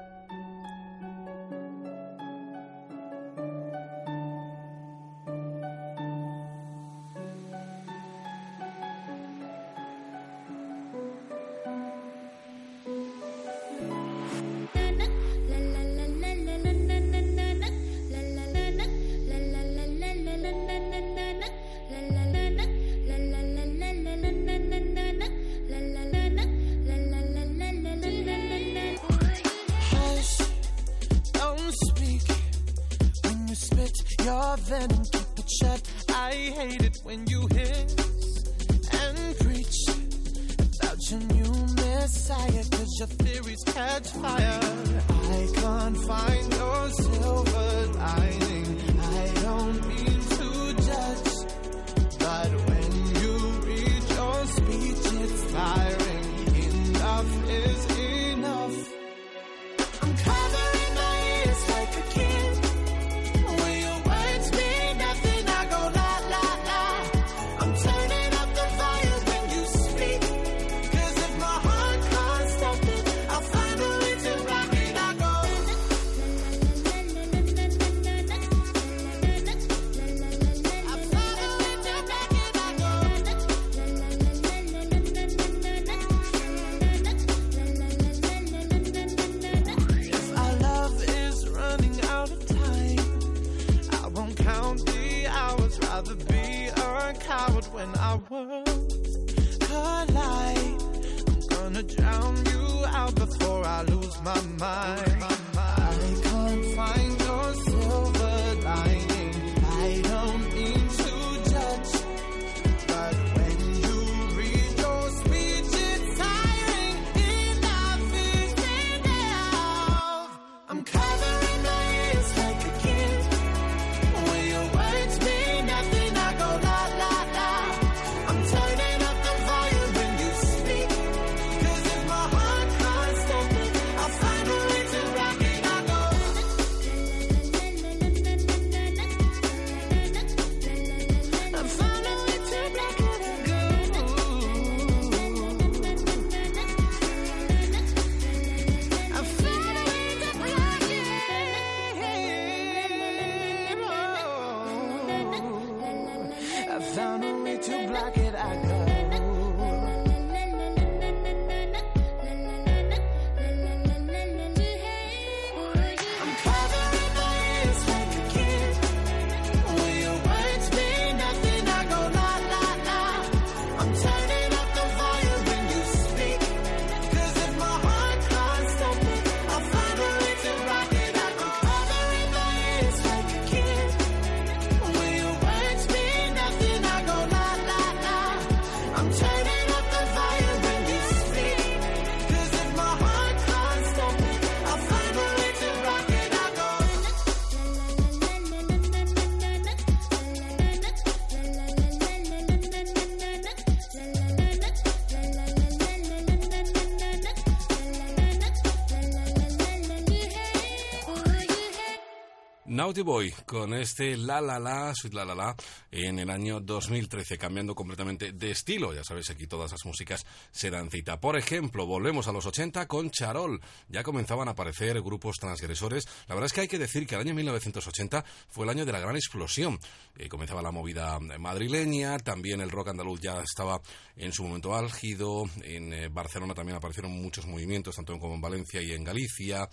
Naughty Boy con este La La La, Sweet La La La, en el año 2013, cambiando completamente de estilo. Ya sabéis, aquí todas las músicas se dan cita. Por ejemplo, volvemos a los 80 con Charol. Ya comenzaban a aparecer grupos transgresores. La verdad es que hay que decir que el año 1980 fue el año de la gran explosión. Eh, comenzaba la movida madrileña, también el rock andaluz ya estaba en su momento álgido. En eh, Barcelona también aparecieron muchos movimientos, tanto como en Valencia y en Galicia.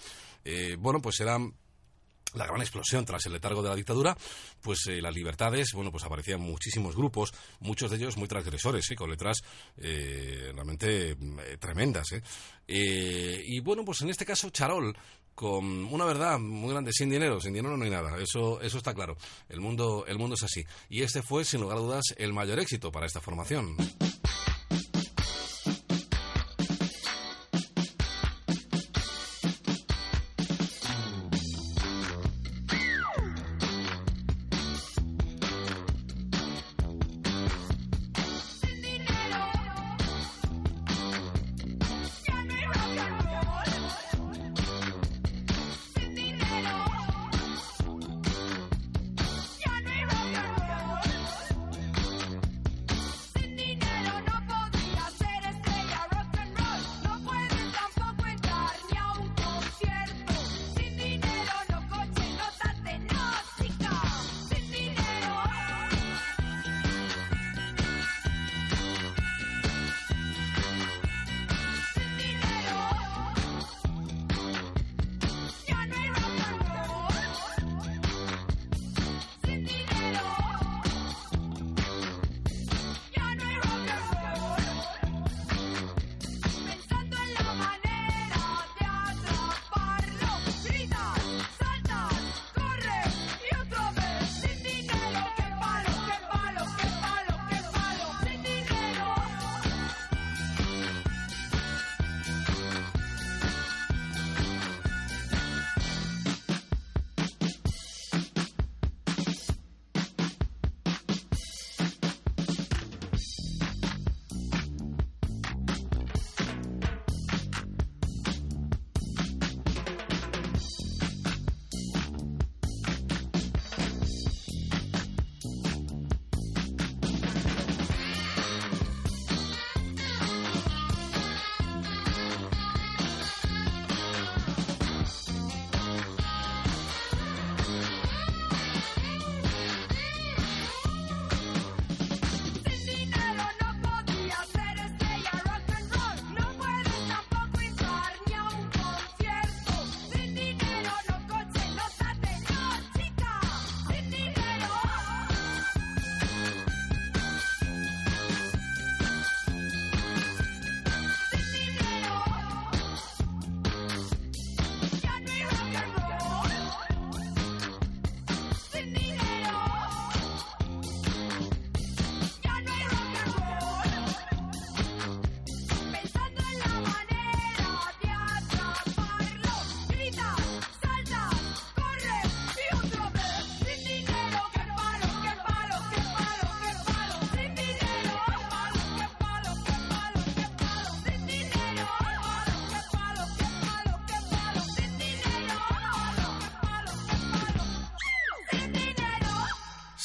Eh, bueno, pues eran la gran explosión tras el letargo de la dictadura, pues eh, las libertades, bueno, pues aparecían muchísimos grupos, muchos de ellos muy transgresores, ¿eh? con letras eh, realmente eh, tremendas. y bueno, pues en este caso Charol, con una verdad muy grande, sin dinero, sin dinero no hay nada, eso, eso está claro, el mundo, el mundo es así. Y este fue, sin lugar a dudas, el mayor éxito para esta formación.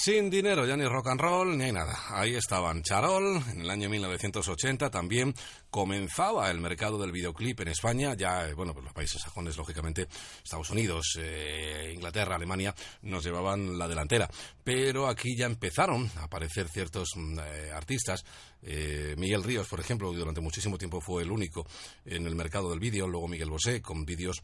Sin dinero, ya ni rock and roll, ni hay nada. Ahí estaban Charol, en el año 1980 también comenzaba el mercado del videoclip en España, ya, eh, bueno, sajones, lógicamente, Estados Unidos, eh, Inglaterra, Alemania, nos llevaban la delantera. Pero aquí ya empezaron a aparecer ciertos mm, eh, artistas. Eh, Miguel Ríos, por ejemplo, durante muchísimo tiempo fue el único en el mercado del vídeo, luego Miguel Bosé, con vídeos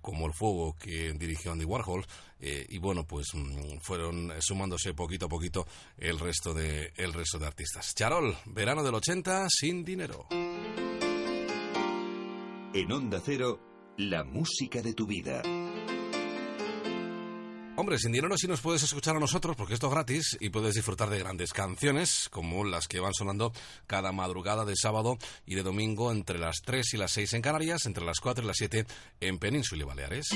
como El Fuego que dirigió Andy Warhol, y bueno, pues mm, fueron sumándose poquito a poquito el resto de, el resto de artistas. Charol, verano del 80, sin dinero. En Onda Cero, la música de tu vida. Hombre, sin dinero sí nos puedes escuchar a nosotros porque esto es gratis y puedes disfrutar de grandes canciones como las que van sonando cada madrugada de sábado y de domingo entre las 3 y las 6 en Canarias, entre las 4 y las 7 en Península y Baleares.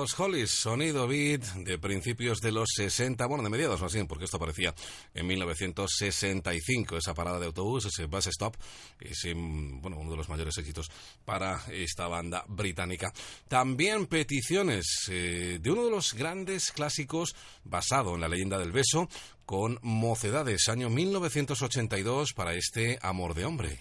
Los Hollies, sonido beat de principios de los 60, bueno, de mediados más bien, porque esto aparecía en 1965, esa parada de autobús, ese bus stop, ese, bueno, uno de los mayores éxitos para esta banda británica. También peticiones eh, de uno de los grandes clásicos basado en la leyenda del beso, con Mocedades, año 1982, para este Amor de Hombre.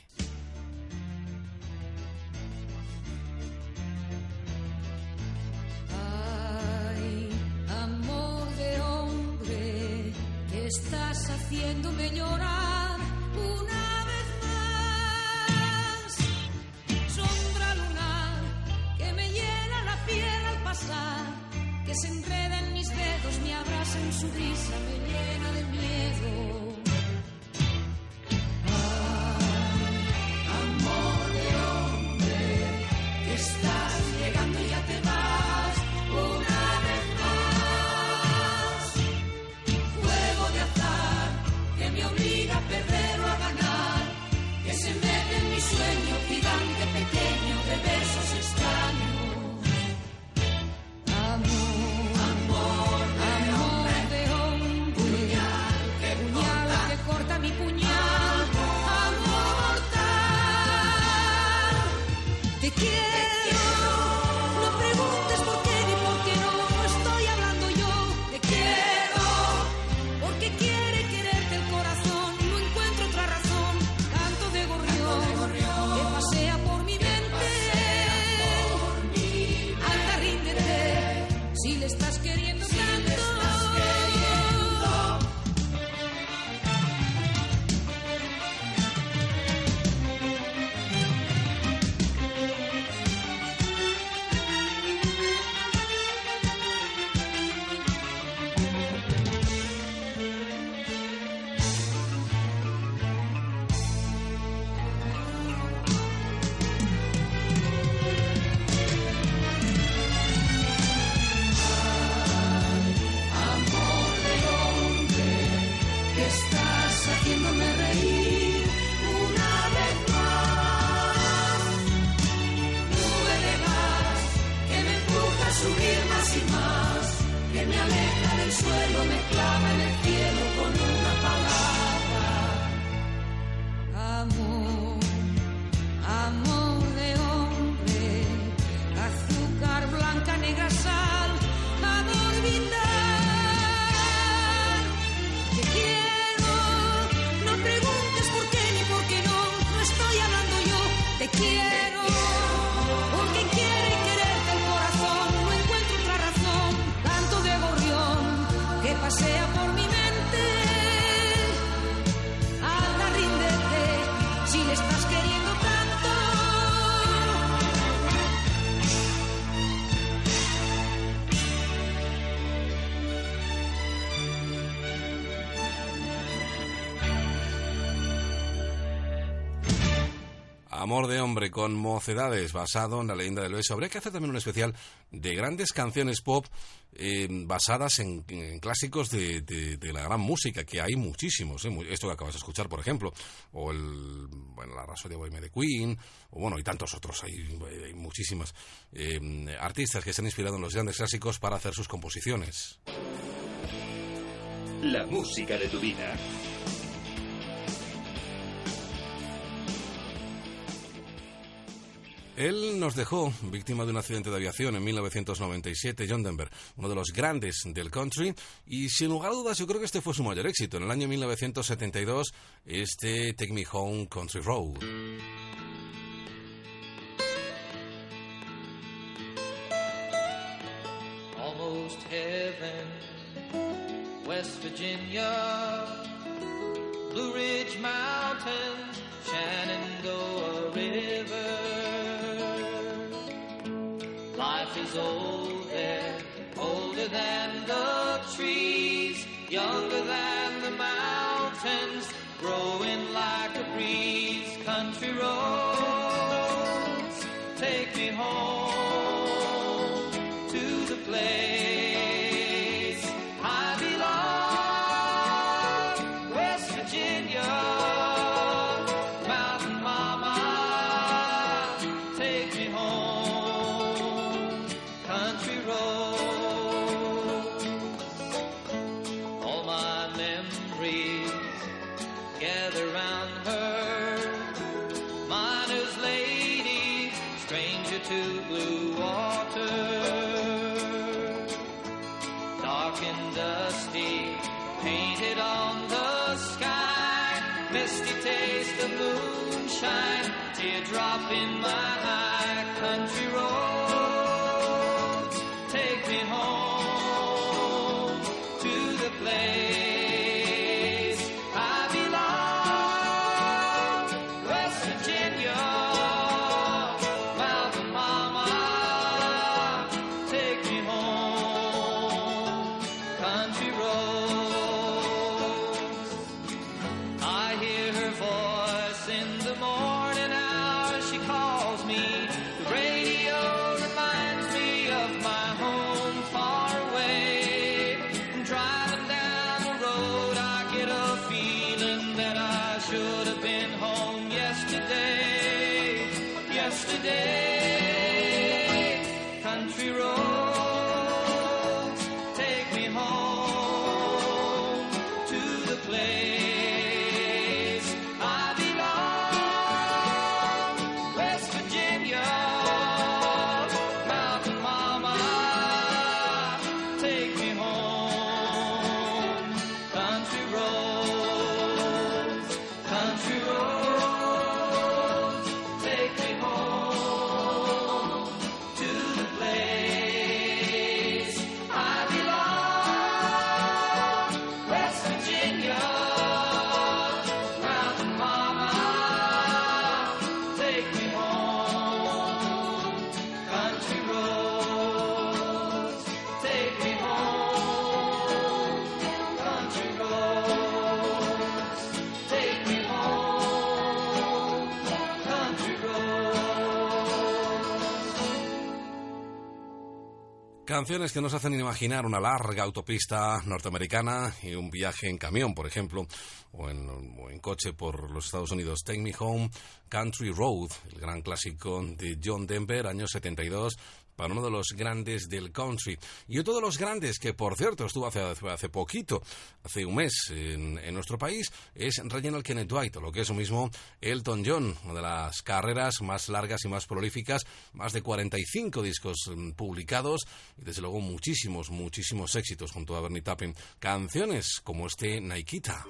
Estás haciéndome llorar una vez más. Sombra lunar que me hiela la piel al pasar, que se enreda en mis dedos, me abraza en su brisa, me llena de miedo. Amor de hombre con mocedades, basado en la leyenda del beso. Habría que hacer también un especial de grandes canciones pop eh, basadas en, clásicos de, la gran música, que hay muchísimos. ¿eh? Esto que acabas de escuchar, por ejemplo, o el, bueno, la Raso de Bohemia de Queen, o bueno, y tantos otros. Hay, hay muchísimas eh, artistas que se han inspirado en los grandes clásicos para hacer sus composiciones. La música de tu vida. Él nos dejó víctima de un accidente de aviación en 1997, John Denver, uno de los grandes del country, y sin lugar a dudas yo creo que este fue su mayor éxito. En el año 1972, este Take Me Home Country Road. almost heaven. West Virginia, Blue Ridge Mountains, Shenandoah River. Life is old there, older than the trees, younger than the mountains, growing like a breeze. Country roads, Canciones que nos hacen imaginar una larga autopista norteamericana y un viaje en camión, por ejemplo, o en, coche por los Estados Unidos. Take Me Home, Country Road, el gran clásico de John Denver, año 72, para uno de los grandes del country. Y otro de los grandes, que por cierto estuvo hace, hace poquito, hace un mes en, en nuestro país, es Reginald Kenneth Dwight, o lo que es lo mismo Elton John, una de las carreras más largas y más prolíficas, más de 45 discos mm, publicados y desde luego muchísimos, muchísimos éxitos junto a Bernie Taupin. Canciones como este Nikita.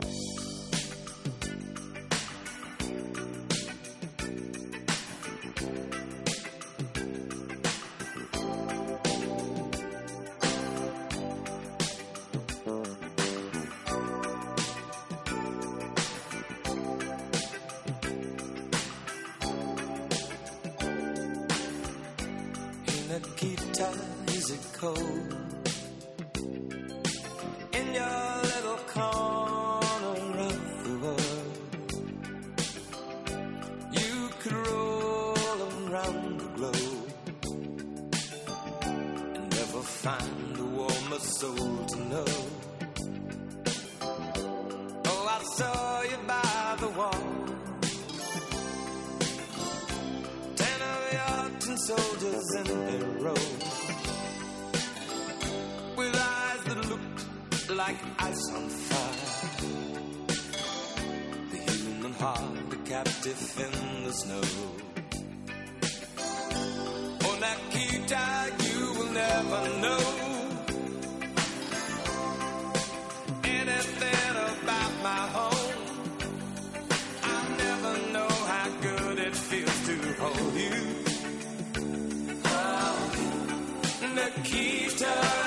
Soul to know. Oh, I saw you by the wall. Ten of your soldiers in a row with eyes that looked like ice on fire. The human heart, a captive in the snow. Peter.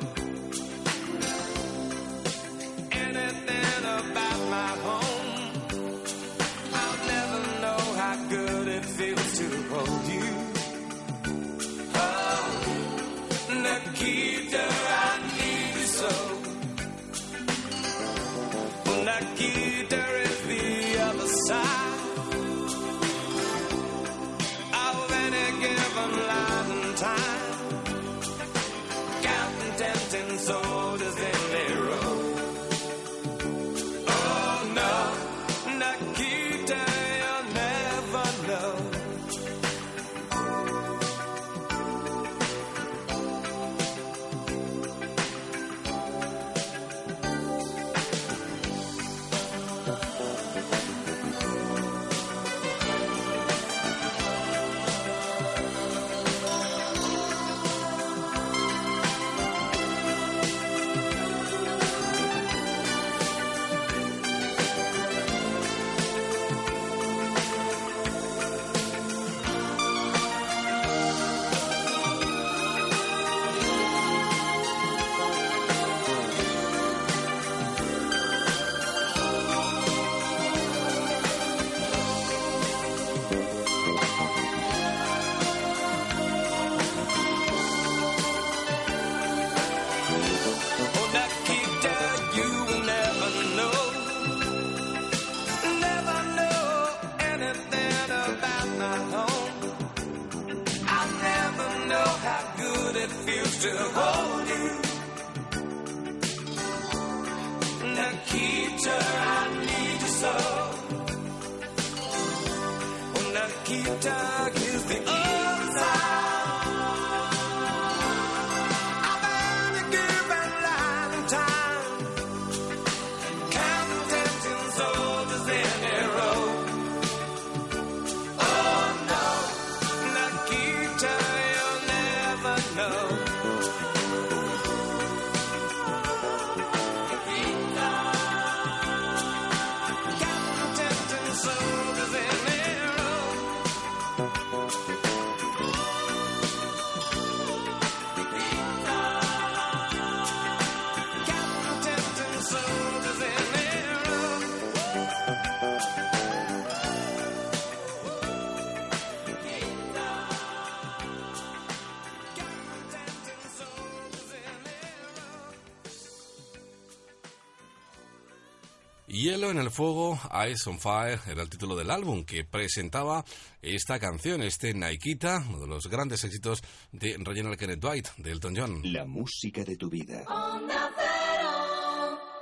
Hielo en el Fuego, Ice on Fire era el título del álbum que presentaba esta canción, este Naikita, uno de los grandes éxitos de Reginald Kenneth Dwight, de Elton John. La música de tu vida.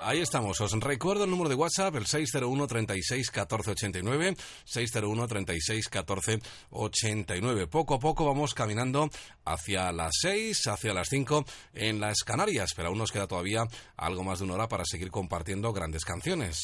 Ahí estamos. Os recuerdo el número de WhatsApp, el 601 36 14 89, 601 36 14 89. Poco a poco vamos caminando hacia las 6, hacia las 5 en las Canarias, pero aún nos queda todavía algo más de una hora para seguir compartiendo grandes canciones.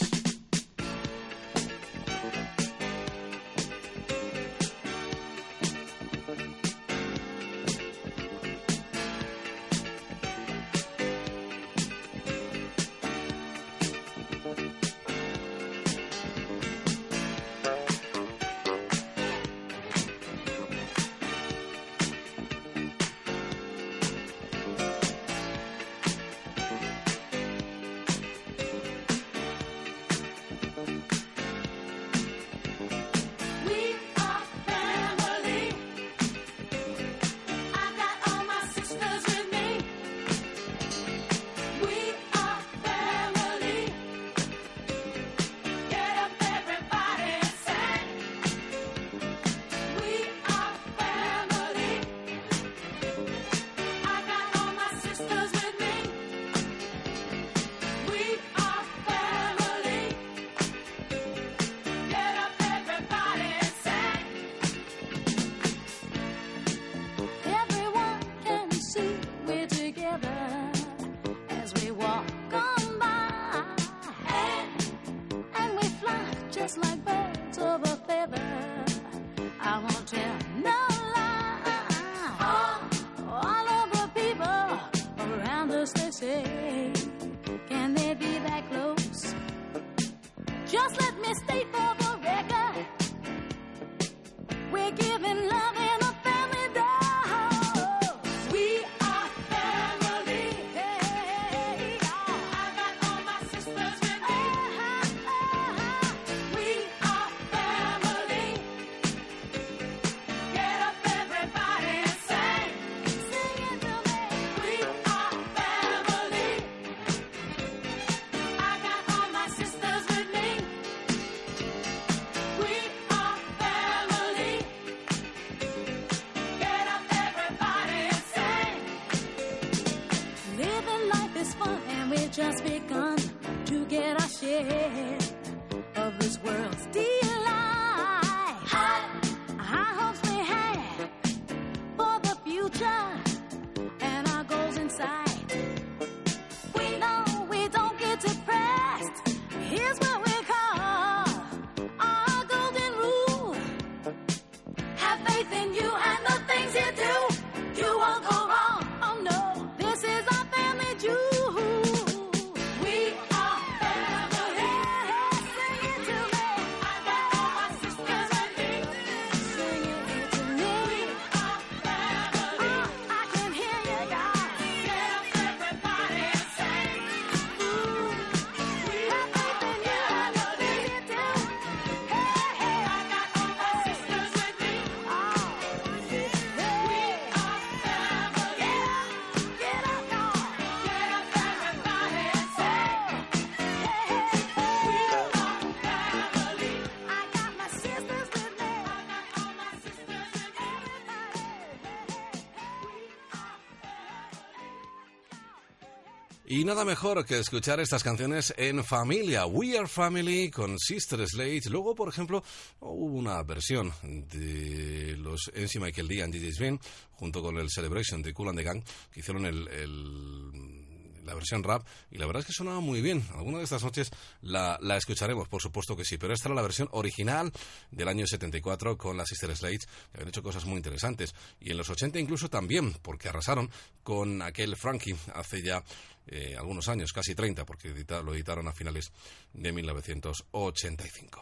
Y nada mejor que escuchar estas canciones en familia. We Are Family con Sister Slate. Luego, por ejemplo, hubo una versión de los MC Michael D and DJ Svin junto con el Celebration de Cool and the Gang que hicieron el, el- la versión rap y la verdad es que sonaba muy bien. Alguna de estas noches la, la escucharemos, por supuesto que sí, pero esta era la versión original del año 74 con las Sister Slates, que habían hecho cosas muy interesantes. Y en los 80 incluso también, porque arrasaron con aquel Frankie hace ya eh, algunos años, casi 30, porque lo editaron a finales de 1985.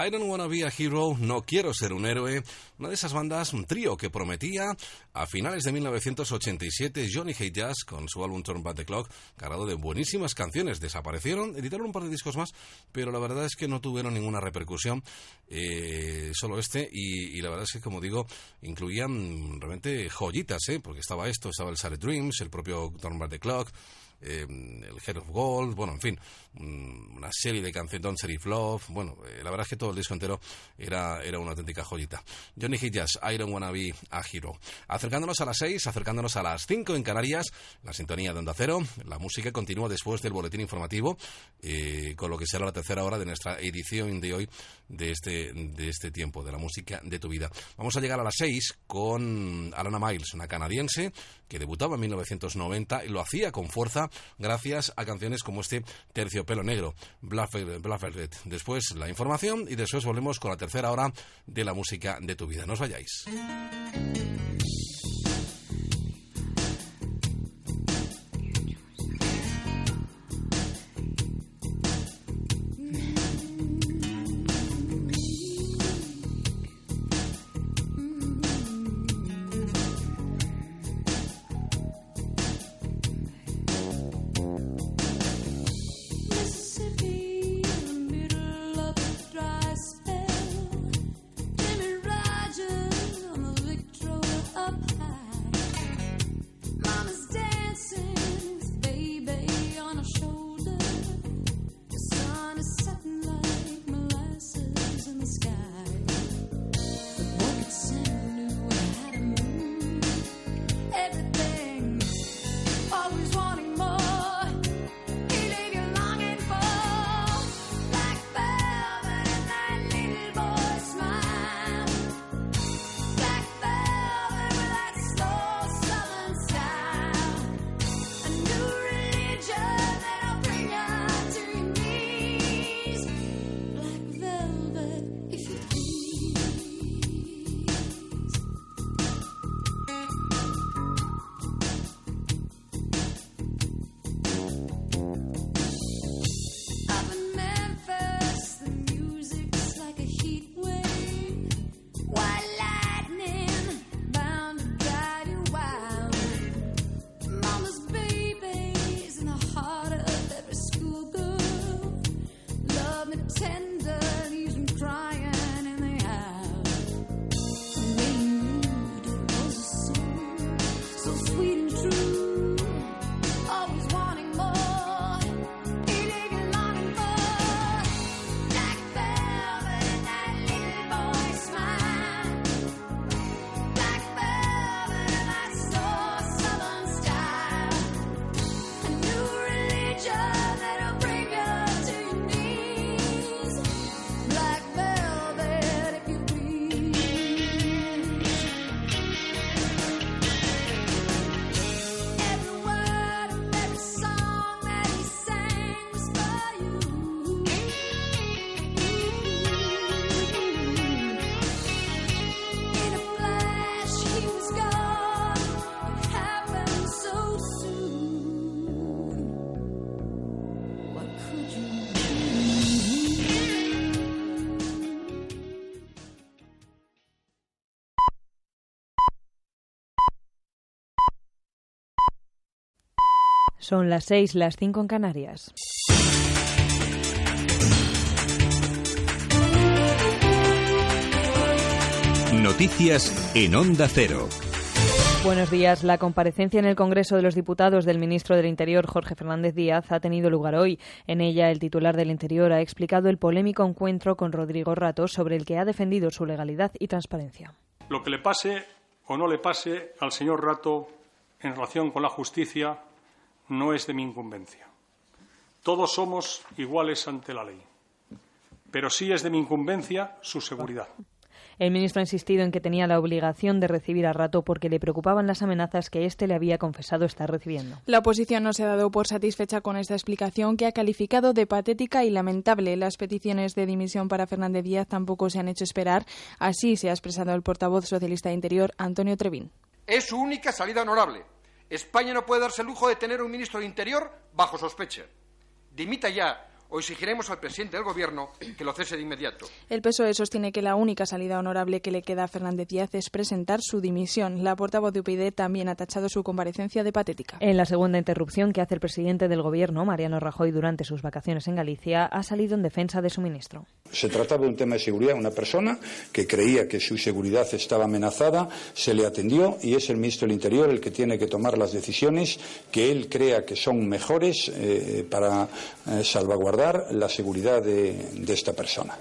I don't wanna be a hero, no quiero ser un héroe. Una de esas bandas, un trío que prometía a finales de 1987 Johnny Hate Jazz con su álbum Turn Back the Clock, cargado de buenísimas canciones. Desaparecieron, editaron un par de discos más, pero la verdad es que no tuvieron ninguna repercusión, eh, solo este. Y, la verdad es que, como digo, incluían realmente joyitas, ¿eh? porque estaba esto, estaba el Sad Dreams, el propio Turn Back the Clock. eh, el Head of Gold, bueno, en fin, una serie de canciones, Don't Serif Love, bueno, eh, la verdad es que todo el disco entero era, era una auténtica joyita. Johnny Hit Jazz, I Don't Wanna Be a Hero. Acercándonos a las 6, acercándonos a las 5 en Canarias, la sintonía de Onda Cero, la música continúa después del boletín informativo, eh, con lo que será la tercera hora de nuestra edición de hoy de este, de este tiempo, de la música de tu vida. Vamos a llegar a las 6 con Alana Miles, una canadiense que debutaba en 1990 y lo hacía con fuerza gracias a canciones como este Terciopelo Negro, Bluffer. Después la información y después volvemos con la tercera hora de la música de tu vida. No os vayáis. love. Son las seis, las cinco en Canarias. Noticias en Onda Cero. Buenos días. La comparecencia en el Congreso de los Diputados del ministro del Interior, Jorge Fernández Díaz, ha tenido lugar hoy. En ella, el titular del Interior ha explicado el polémico encuentro con Rodrigo Rato sobre el que ha defendido su legalidad y transparencia. Lo que le pase o no le pase al señor Rato en relación con la justicia no es de mi incumbencia. Todos somos iguales ante la ley. Pero sí es de mi incumbencia su seguridad. El ministro ha insistido en que tenía la obligación de recibir a Rato porque le preocupaban las amenazas que éste le había confesado estar recibiendo. La oposición no se ha dado por satisfecha con esta explicación que ha calificado de patética y lamentable. Las peticiones de dimisión para Fernández Díaz tampoco se han hecho esperar. Así se ha expresado el portavoz socialista de Interior, Antonio Trevín. Es su única salida honorable. España no puede darse el lujo de tener un ministro de Interior bajo sospecha. Dimita ya o exigiremos al presidente del Gobierno que lo cese de inmediato. El PSOE sostiene que la única salida honorable que le queda a Fernández Díaz es presentar su dimisión. La portavoz de UPyD también ha tachado su comparecencia de patética. En la segunda interrupción que hace el presidente del Gobierno, Mariano Rajoy, durante sus vacaciones en Galicia, ha salido en defensa de su ministro. Se trataba de un tema de seguridad. Una persona que creía que su seguridad estaba amenazada se le atendió y es el ministro del Interior el que tiene que tomar las decisiones que él crea que son mejores eh, para eh, salvaguardar la seguridad de, de esta persona.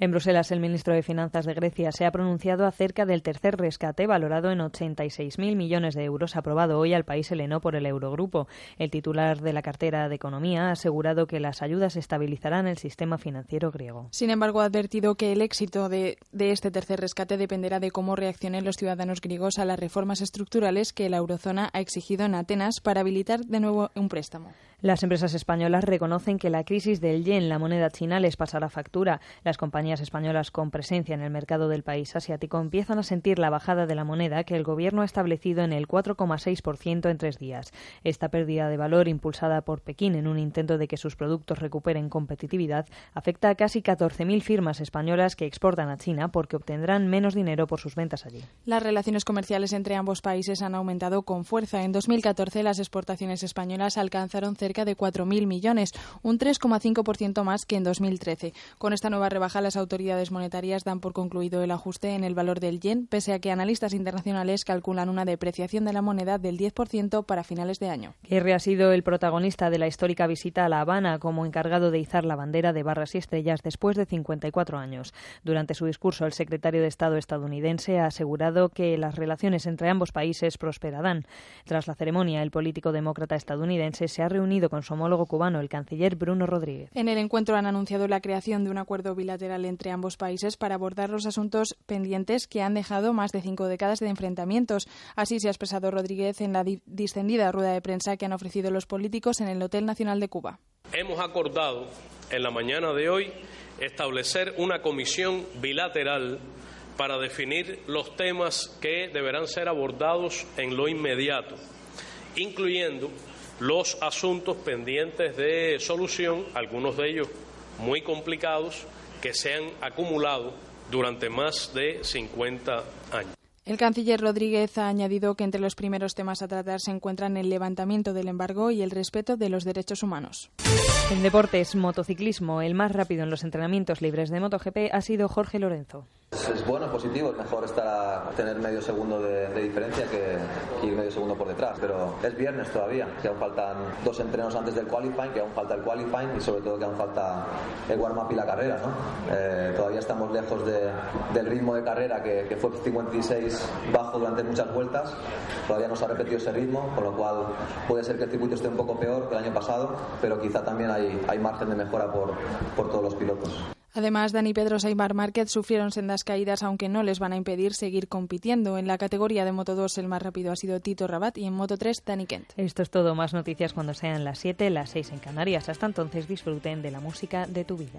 En Bruselas, el ministro de Finanzas de Grecia se ha pronunciado acerca del tercer rescate valorado en 86.000 millones de euros aprobado hoy al país heleno por el Eurogrupo. El titular de la cartera de Economía ha asegurado que las ayudas estabilizarán el sistema financiero griego. Sin embargo, ha advertido que el éxito de, de este tercer rescate dependerá de cómo reaccionen los ciudadanos griegos a las reformas estructurales que la eurozona ha exigido en Atenas para habilitar de nuevo un préstamo. Las empresas españolas reconocen que la crisis del yen, la moneda china, les pasará factura. Las compañías españolas con presencia en el mercado del país asiático empiezan a sentir la bajada de la moneda que el gobierno ha establecido en el 4,6% en tres días. Esta pérdida de valor, impulsada por Pekín en un intento de que sus productos recuperen competitividad, afecta a casi 14.000 firmas españolas que exportan a China porque obtendrán menos dinero por sus ventas allí. Las relaciones comerciales entre ambos países han aumentado con fuerza. En 2014 las exportaciones españolas alcanzaron de 4.000 millones, un 3,5% más que en 2013. Con esta nueva rebaja, las autoridades monetarias dan por concluido el ajuste en el valor del yen, pese a que analistas internacionales calculan una depreciación de la moneda del 10% para finales de año. Kerry ha sido el protagonista de la histórica visita a La Habana como encargado de izar la bandera de barras y estrellas después de 54 años. Durante su discurso, el secretario de Estado estadounidense ha asegurado que las relaciones entre ambos países prosperarán. Tras la ceremonia, el político demócrata estadounidense se ha reunido con su homólogo cubano, el canciller Bruno Rodríguez. En el encuentro han anunciado la creación de un acuerdo bilateral entre ambos países para abordar los asuntos pendientes que han dejado más de cinco décadas de enfrentamientos. Así se ha expresado Rodríguez en la di- distendida rueda de prensa que han ofrecido los políticos en el Hotel Nacional de Cuba. Hemos acordado en la mañana de hoy establecer una comisión bilateral para definir los temas que deberán ser abordados en lo inmediato, incluyendo los asuntos pendientes de solución, algunos de ellos muy complicados, que se han acumulado durante más de 50 años. El canciller Rodríguez ha añadido que entre los primeros temas a tratar se encuentran el levantamiento del embargo y el respeto de los derechos humanos. En deportes, motociclismo, el más rápido en los entrenamientos libres de MotoGP ha sido Jorge Lorenzo. Es bueno, es positivo, es mejor estar a tener medio segundo de, diferencia que, ir medio segundo por detrás, pero es viernes todavía, que aún faltan dos entrenos antes del qualifying, que aún falta el qualifying y sobre todo que aún falta el warm-up y la carrera, ¿no? Eh, todavía estamos lejos de- del ritmo de carrera que, que fue 56 bajo durante muchas vueltas, todavía no se ha repetido ese ritmo, con lo cual puede ser que el circuito esté un poco peor que el año pasado, pero quizá también hay, hay margen de mejora por, por todos los pilotos. Además, Dani Pedrosa y Marc Márquez sufrieron sendas caídas, aunque no les van a impedir seguir compitiendo. En la categoría de Moto 2, el más rápido ha sido Tito Rabat y en Moto 3, Dani Kent. Esto es todo, más noticias cuando sean las 7, las 6 en Canarias. Hasta entonces disfruten de la música de tu vida.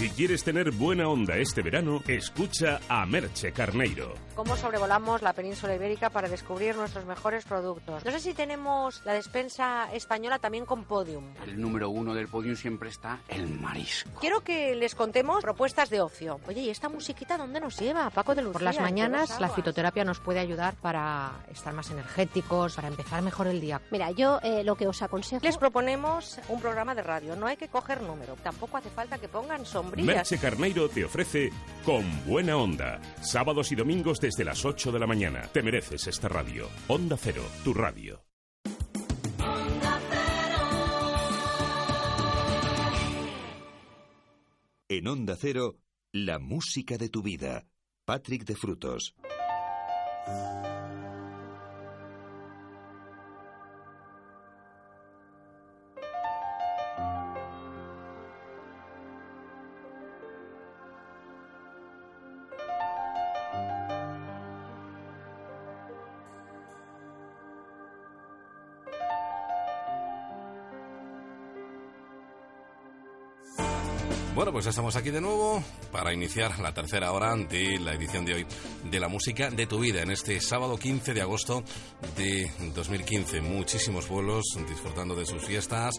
Si quieres tener buena onda este verano, escucha a Merche Carneiro. cómo sobrevolamos la península ibérica para descubrir nuestros mejores productos. No sé si tenemos la despensa española también con podium. El número uno del podium siempre está el marisco. Quiero que les contemos propuestas de ocio. Oye, ¿y esta musiquita dónde nos lleva? Paco de Lucía. Por las ¿qué mañanas la fitoterapia nos puede ayudar para estar más energéticos, para empezar mejor el día. Mira, yo eh, lo que os aconsejo... Les proponemos un programa de radio. No hay que coger número. Tampoco hace falta que pongan sombrillas. Merche Carneiro te ofrece Con Buena Onda. Sábados y domingos desde las 8 de la mañana. Te mereces esta radio. Onda Cero, tu radio. En Onda Cero, la música de tu vida. Patrick de Frutos. Pues estamos aquí de nuevo para iniciar la tercera hora de la edición de hoy de la música de tu vida en este sábado 15 de agosto de 2015. Muchísimos vuelos disfrutando de sus fiestas.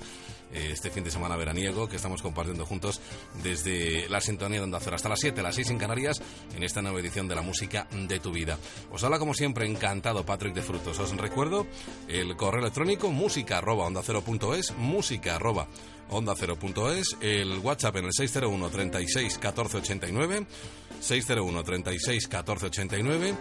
eh, Este fin de semana veraniego que estamos compartiendo juntos desde la sintonía de Onda Cero hasta las 7, las 6 en Canarias, en esta nueva edición de la música de tu vida. Os habla como siempre encantado Patrick de Frutos. Os recuerdo el correo electrónico música arroba onda cero punto es, música arroba onda cero punto es, el WhatsApp en el 601 36 14 89, 601 36 14 89,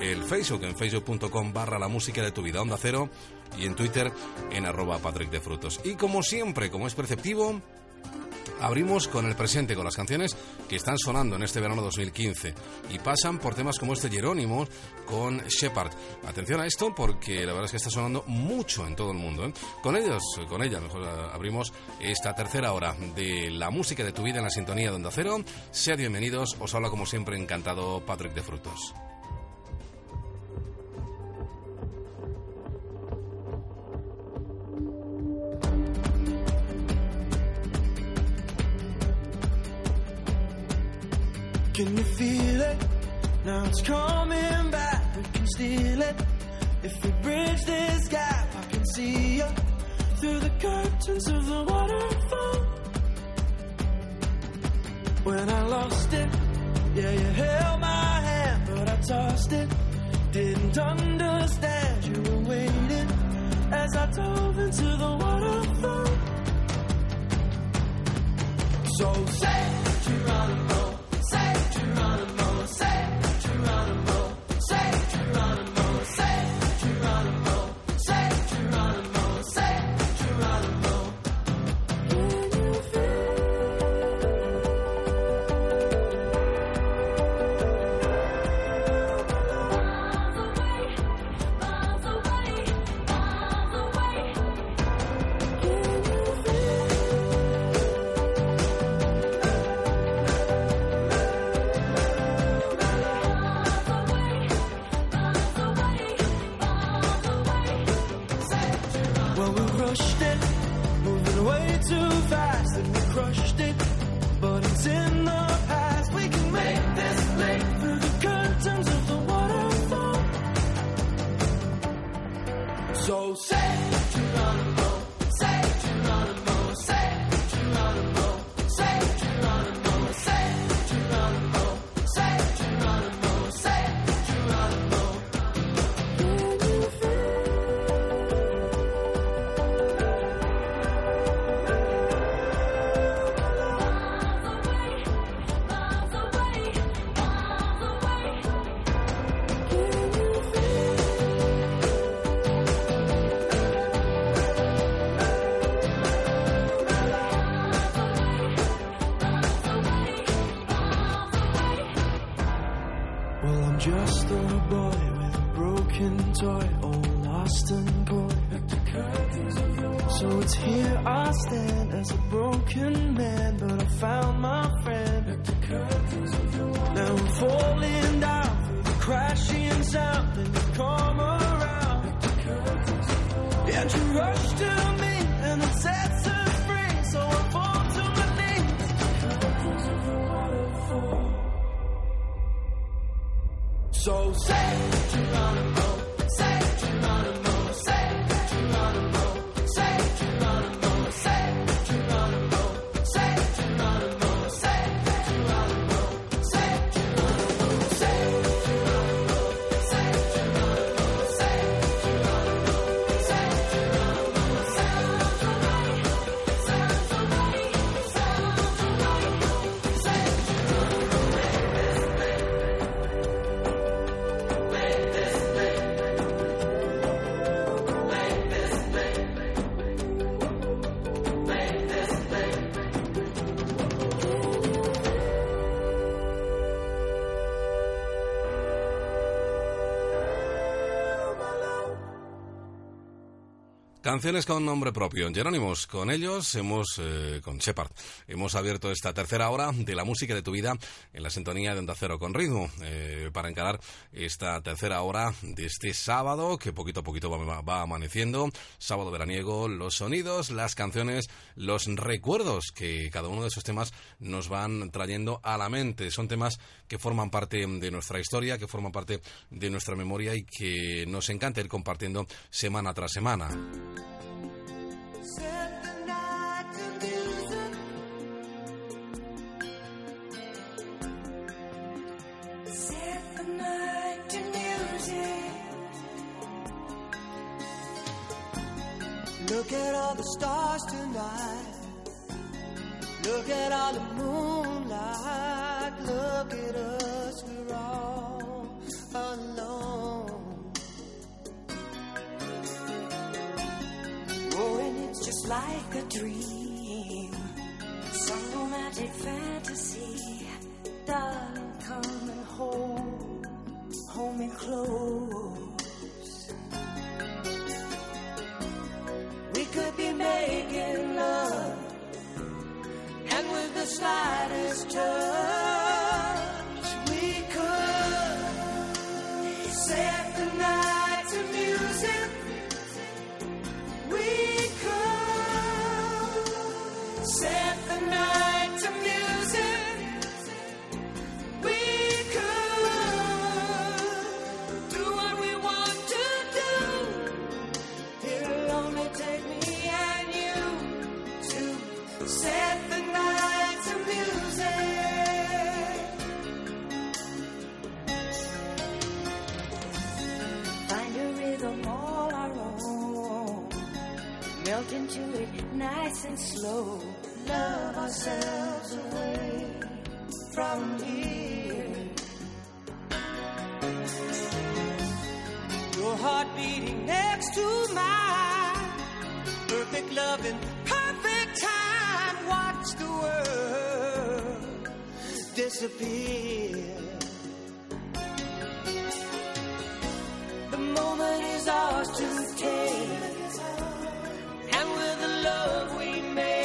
el Facebook en facebook.com barra la música de tu vida onda cero y en Twitter en arroba Patrick de Frutos. Y como siempre, como es perceptivo, Abrimos con el presente, con las canciones que están sonando en este verano 2015 y pasan por temas como este Jerónimo con Shepard. Atención a esto porque la verdad es que está sonando mucho en todo el mundo. ¿eh? Con ellos, con ella, mejor abrimos esta tercera hora de la música de tu vida en la sintonía de Onda Cero. Bienvenidos, os habla como siempre encantado Patrick de Frutos. Can you feel it? Now it's coming back. We can steal it. If we bridge this gap, I can see you through the curtains of the waterfall. When I lost it, yeah, you held my hand, but I tossed it. Didn't understand you were waiting as I dove into the waterfall. So say, you're on Geronimo, say, Geronimo, say, Geronimo, Canciones con nombre propio. Jerónimos, con ellos hemos, eh, con Shepard, hemos abierto esta tercera hora de la música de tu vida en la sintonía de Onda Cero con ritmo eh, para encarar esta tercera hora de este sábado que poquito a poquito va, va amaneciendo. Sábado veraniego, los sonidos, las canciones, los recuerdos que cada uno de esos temas nos van trayendo a la mente. Son temas que forman parte de nuestra historia, que forman parte de nuestra memoria y que nos encanta ir compartiendo semana tras semana. Set the night to music. Set the night to music. Look at all the stars tonight. Look at all the moonlight. Look at us, we're all alone. Just like a dream, some romantic fantasy. Darling, come and hold, hold me close. We could be making love, and with the slightest touch, Into it nice and slow. Love ourselves away from here. Your heart beating next to mine. Perfect love and perfect time. Watch the world disappear. The moment is ours to take. With the love we make,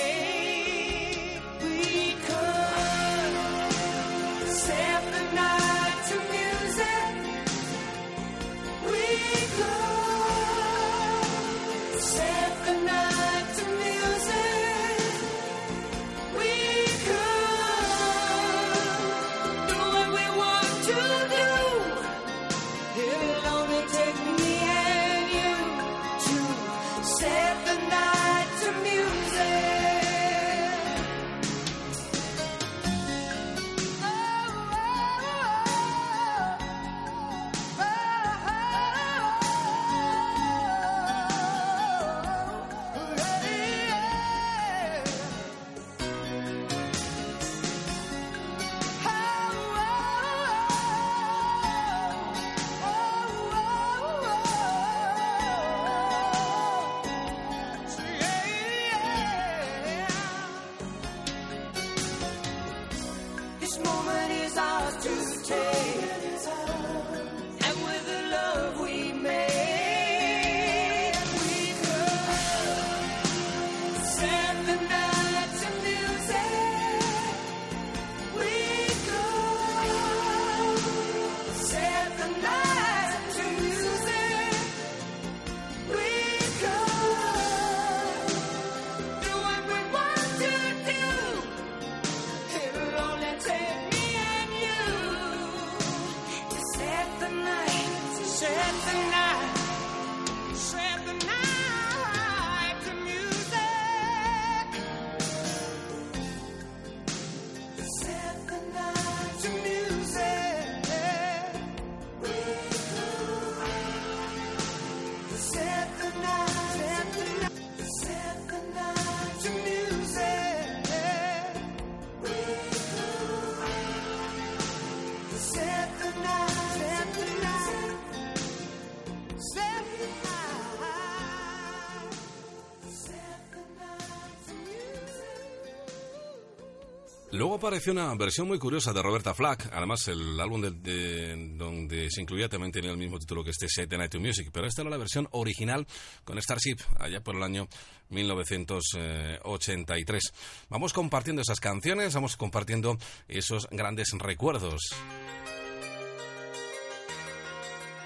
apareció una versión muy curiosa de Roberta Flack. Además, el álbum de, de- donde se incluía también tenía el mismo título que este the Night to Music. Pero esta era la versión original con Starship, allá por el año 1983. Vamos compartiendo esas canciones, vamos compartiendo esos grandes recuerdos.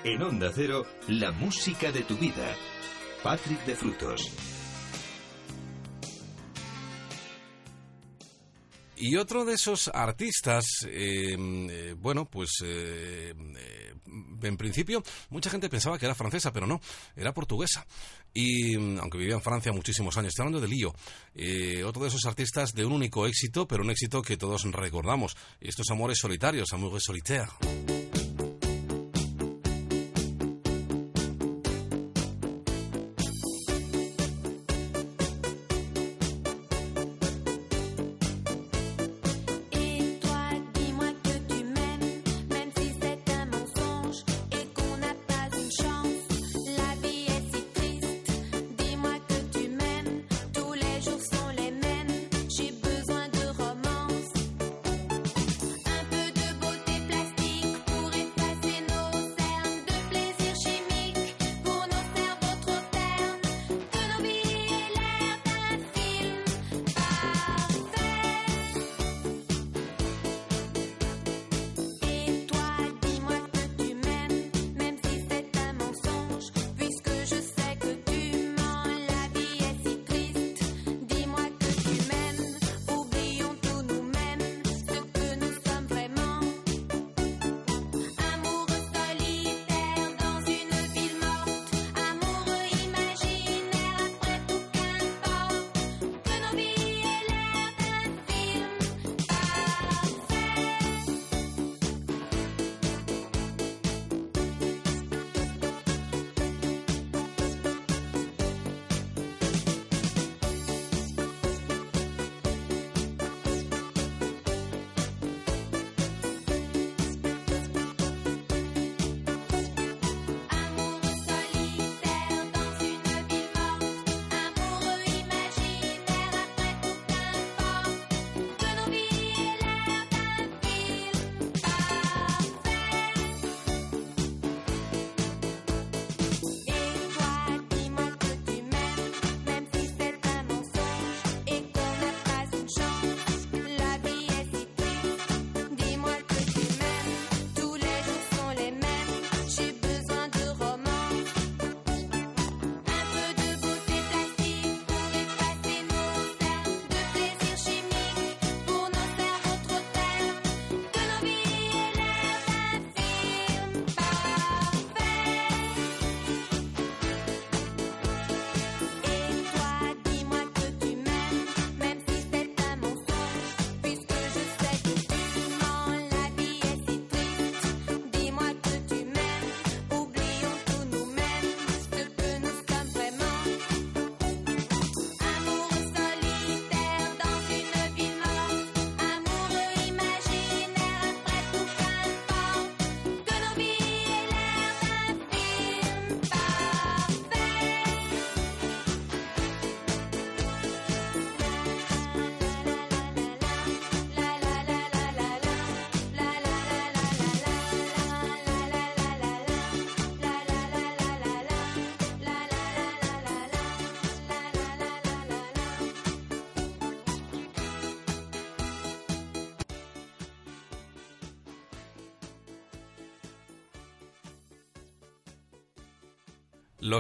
En Onda Cero, la música de tu vida. Patrick de Frutos. Y otro de esos artistas, eh, eh, bueno, pues eh, eh, en principio mucha gente pensaba que era francesa, pero no, era portuguesa. Y mm, aunque vivía en Francia muchísimos años, estoy hablando de Lío, eh, otro de esos artistas de un único éxito, pero un éxito que todos recordamos. Estos amores solitarios, Amours solitaires.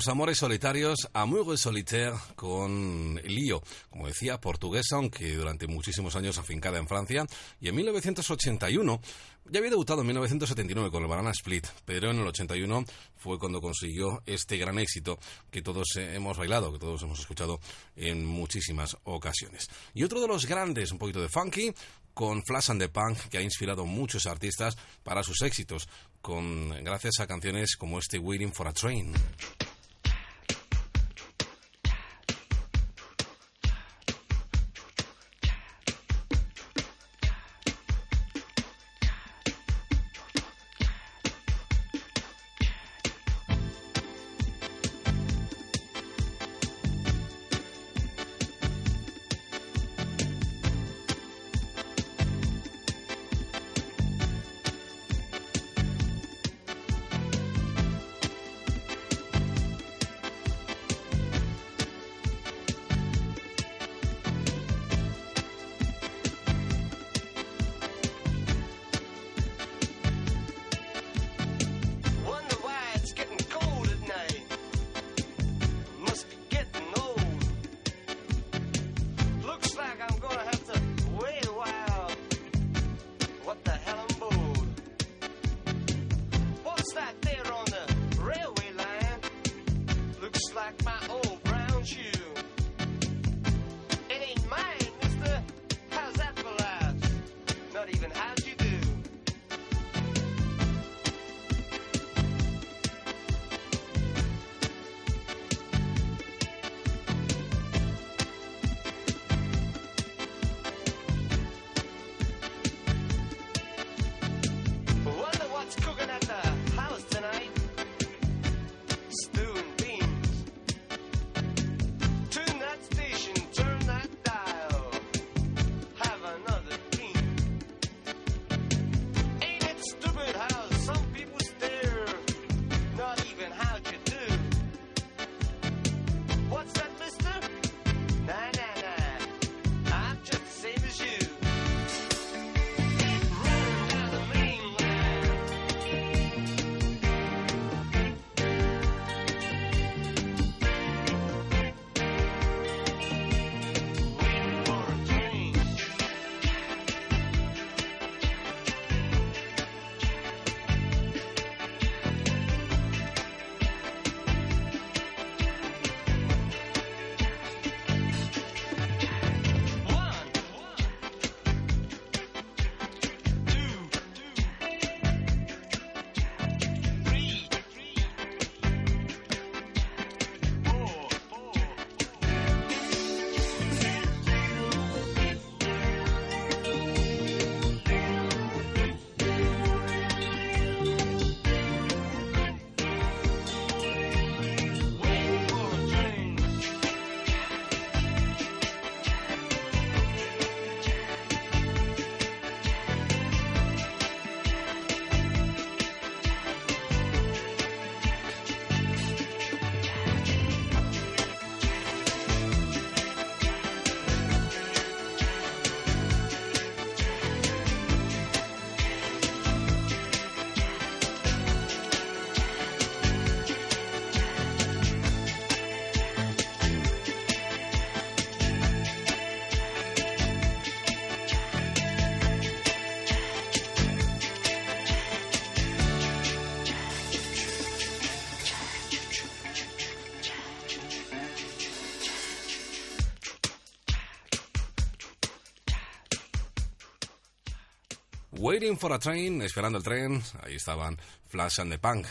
Los amores solitarios, Amour solitaire con Lío, como decía, portuguesa, aunque durante muchísimos años afincada en Francia, y en 1981, ya había debutado en 1979 con el Banana Split, pero en el 81 fue cuando consiguió este gran éxito que todos hemos bailado, que todos hemos escuchado en muchísimas ocasiones. Y otro de los grandes, un poquito de funky, con Flash and the Punk, que ha inspirado muchos artistas para sus éxitos, con gracias a canciones como este Waiting for a Train. Waiting for a Train, esperando el tren, ahí estaban Flash and the Punk.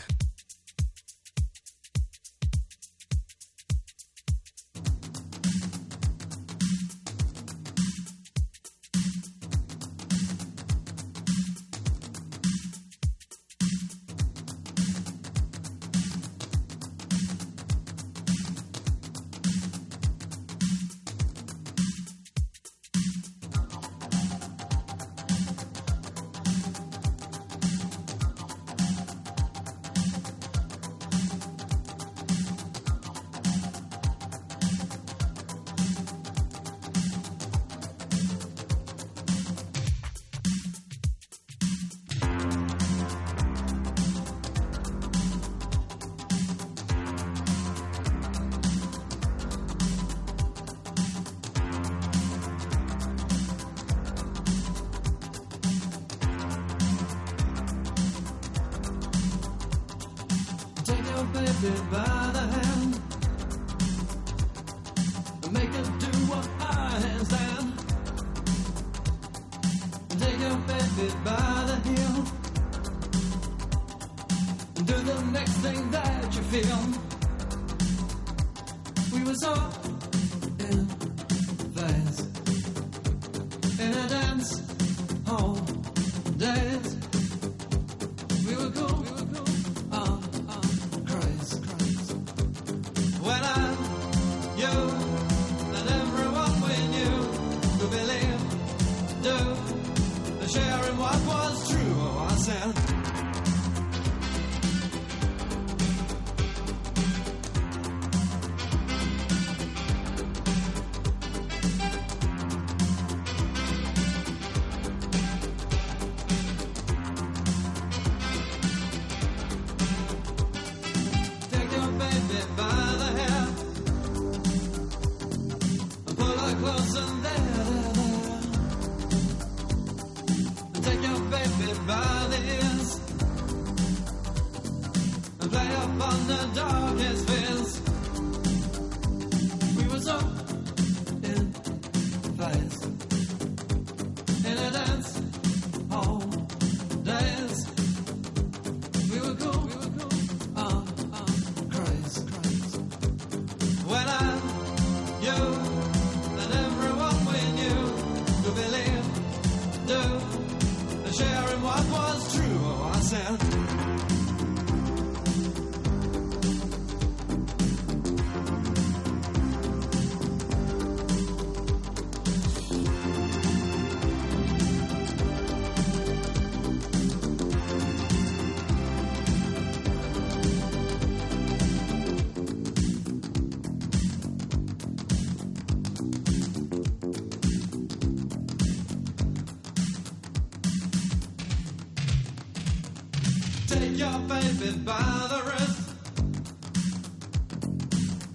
take your baby by the wrist.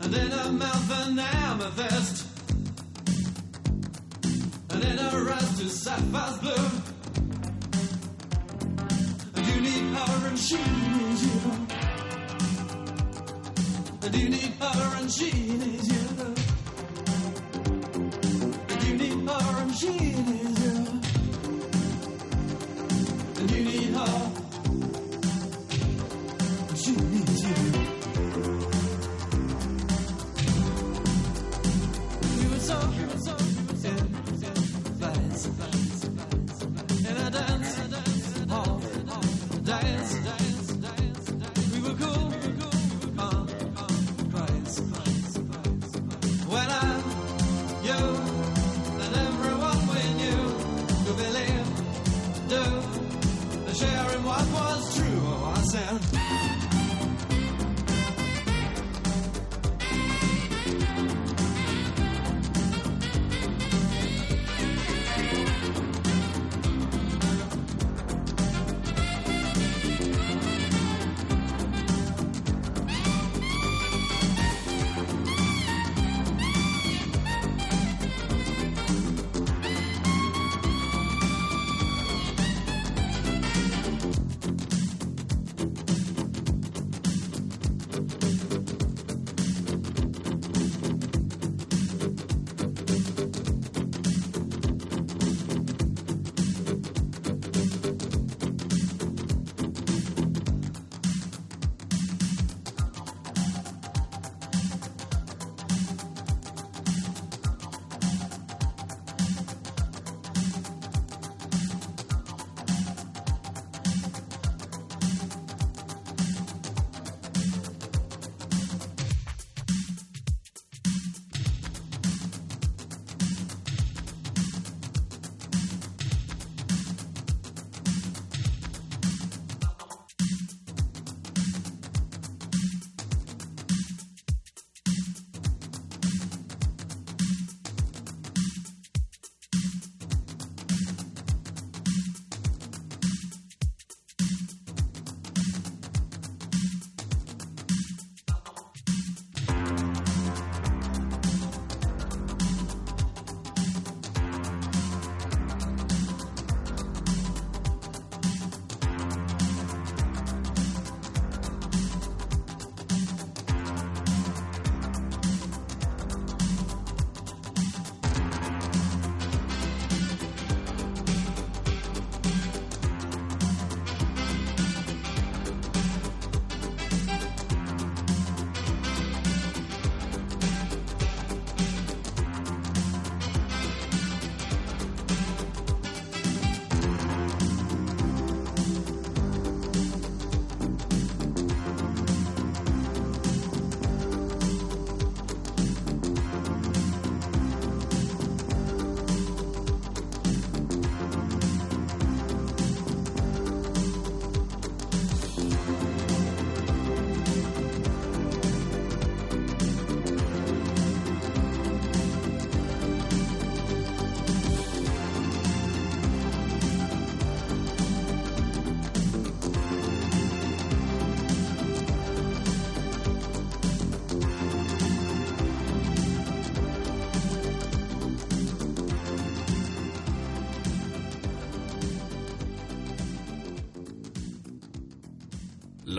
And in her mouth an amethyst. And in her eyes two sapphires blue. And you need her and she needs you. And you need her and she needs you.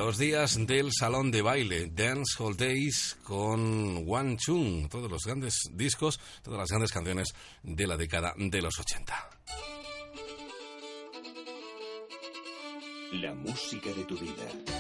Los días del salón de baile, Dance Hall Days con Wan Chung, todos los grandes discos, todas las grandes canciones de la década de los 80. La música de tu vida.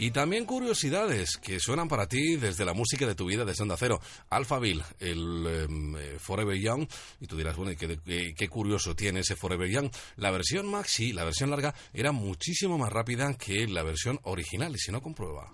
Y también curiosidades que suenan para ti desde la música de tu vida de Onda Cero. Alphaville, el em, eh, Forever Young. Y tú dirás, bueno, ¿y qué, qué- qué curioso tiene ese Forever Young? La versión maxi, la versión larga, era muchísimo más rápida que la versión original. Y si no, comprueba.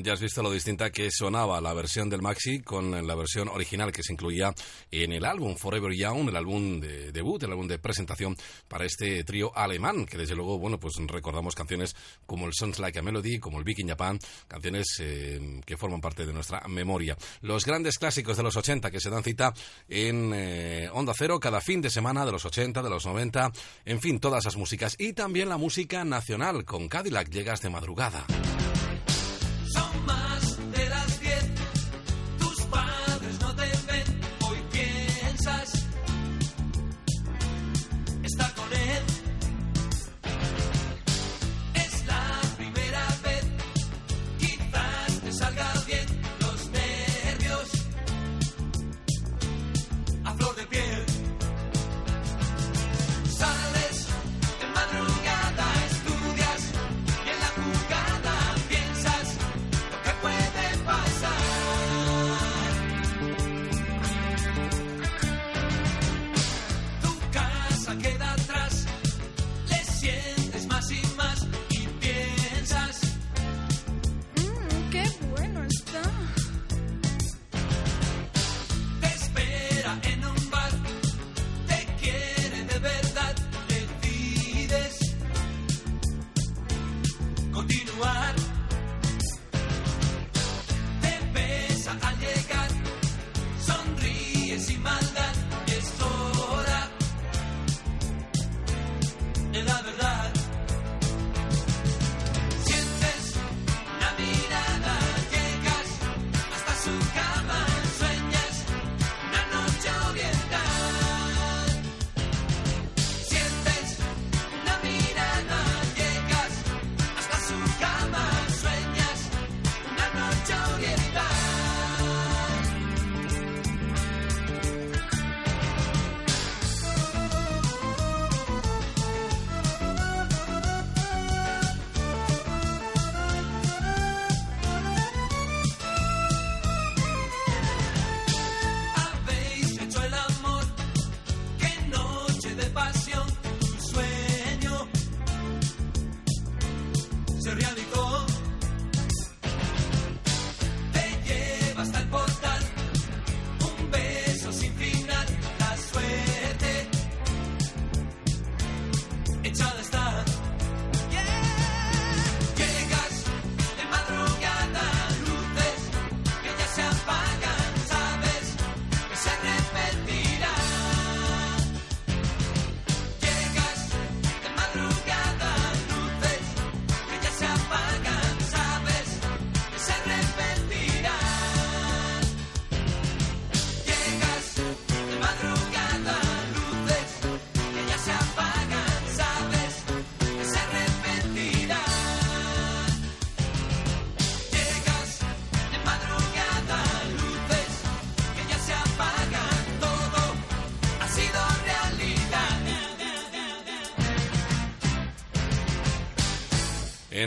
Ya has visto lo distinta que sonaba la versión del Maxi con la versión original que se incluía en el álbum Forever Young, el álbum de debut, el álbum de presentación para este trío alemán, que desde luego, bueno, pues recordamos canciones como el Sounds Like a Melody, como el Viking Japan, canciones eh, que forman parte de nuestra memoria. Los grandes clásicos de los 80 que se dan cita en eh, Onda Cero cada fin de semana de los 80, de los 90, en fin, todas esas músicas. Y también la música nacional con Cadillac, llegas de madrugada. Son más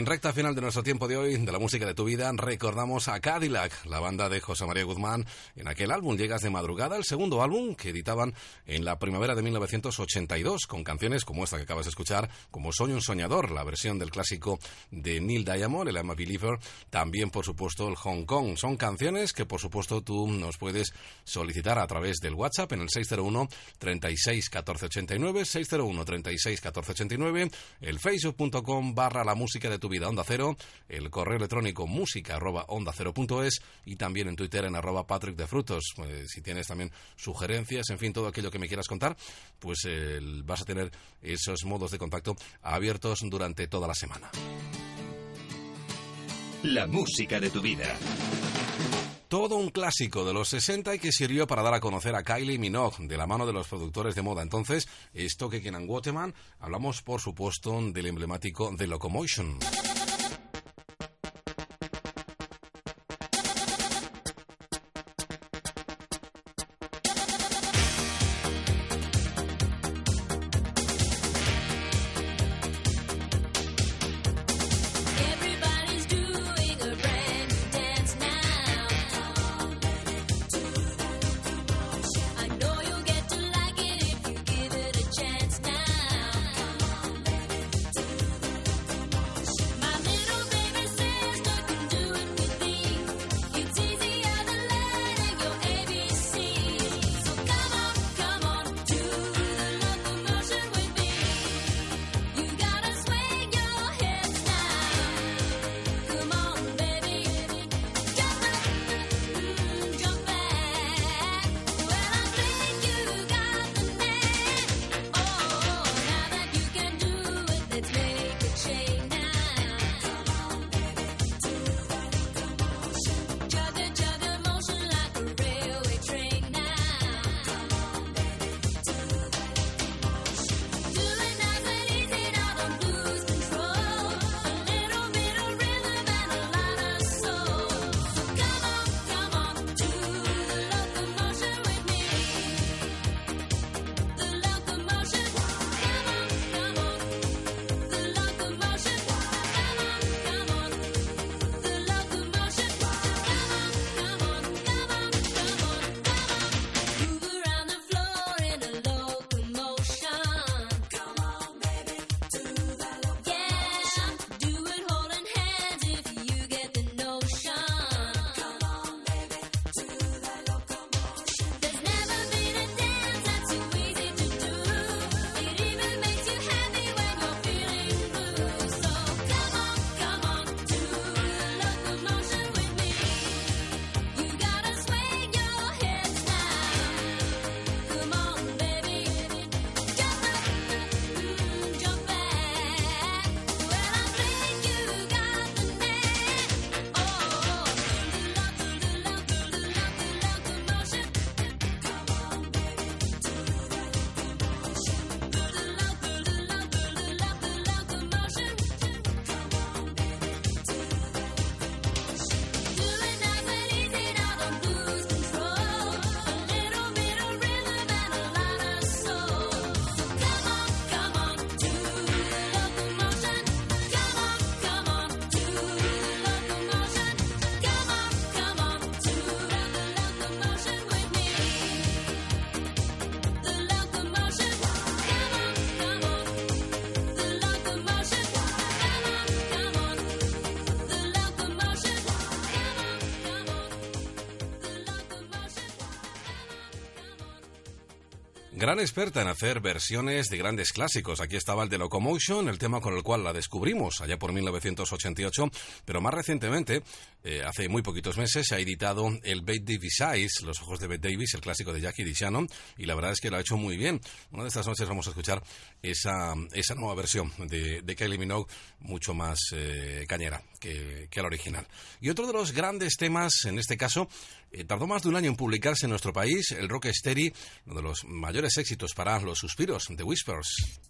En recta final de nuestro tiempo de hoy, de la música de tu vida, recordamos a Cadillac, la banda de José María Guzmán, en aquel álbum Llegas de Madrugada, el segundo álbum que editaban la primavera de 1982, con canciones como esta que acabas de escuchar, como Soy un soñador, la versión del clásico de Neil Diamond, el I'm a Believer, también por supuesto el Hong Kong. Son canciones que por supuesto tú nos puedes solicitar a través del WhatsApp en el 601 36 14 89, 601 36 14 89, el facebook.com barra la música de tu vida onda cero, el correo electrónico música arroba onda cero punto es y también en Twitter en arroba Patrick de Frutos. Eh, si tienes también sugerencias, en fin, todo aquello que me quieras contar, pues eh, vas a tener esos modos de contacto abiertos durante toda la semana. La música de tu vida. Todo un clásico de los 60 y que sirvió para dar a conocer a Kylie Minogue de la mano de los productores de moda. Entonces, esto que en Waterman, hablamos por supuesto del emblemático The Locomotion. gran experta en hacer versiones de grandes clásicos. Aquí estaba el de Locomotion, el tema con el cual la descubrimos allá por 1988, pero más recientemente eh, hace muy poquitos meses se ha editado el Bette Davis Eyes, Los Ojos de Bette Davis, el clásico de Jackie Dishano, y la verdad es que lo ha hecho muy bien. Una de estas noches vamos a escuchar esa, esa nueva versión de, de Kylie Minogue, mucho más eh, cañera que, que la original. Y otro de los grandes temas, en este caso, eh, tardó más de un año en publicarse en nuestro país, el rock steady, uno de los mayores éxitos para Los Suspiros, de Whispers.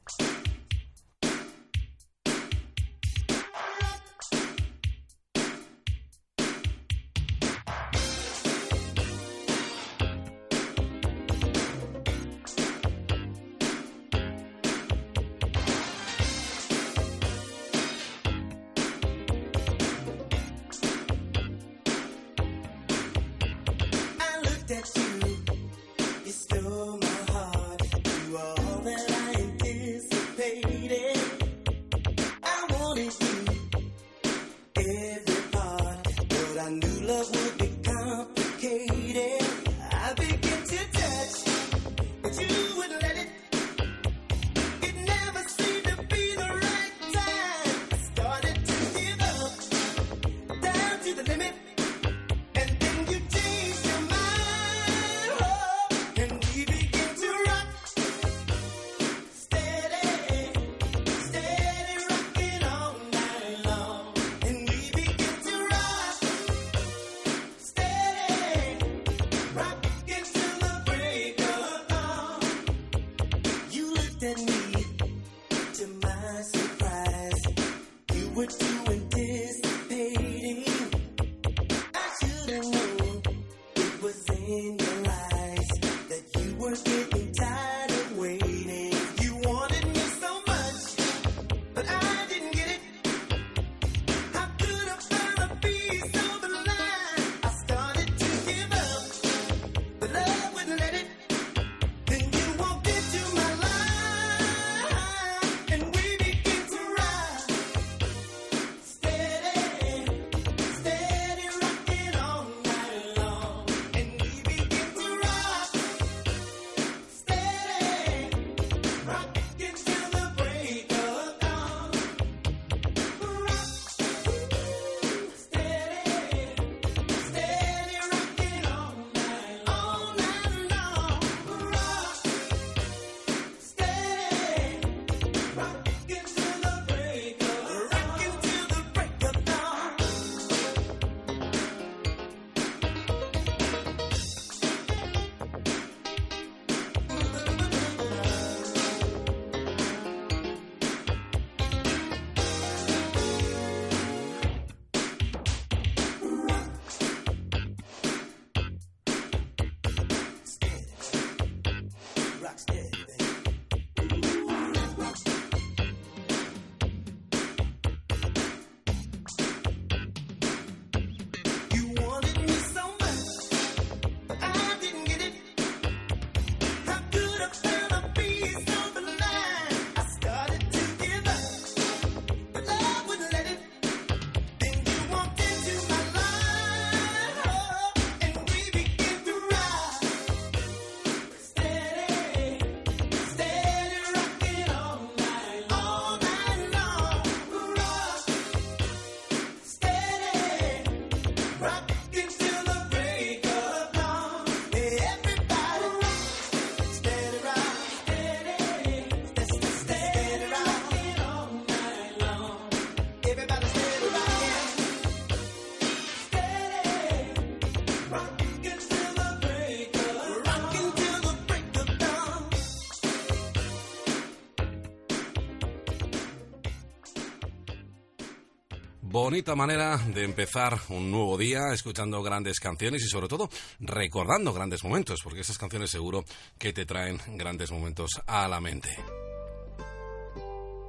Bonita manera de empezar un nuevo día escuchando grandes canciones y sobre todo recordando grandes momentos, porque esas canciones seguro que te traen grandes momentos a la mente.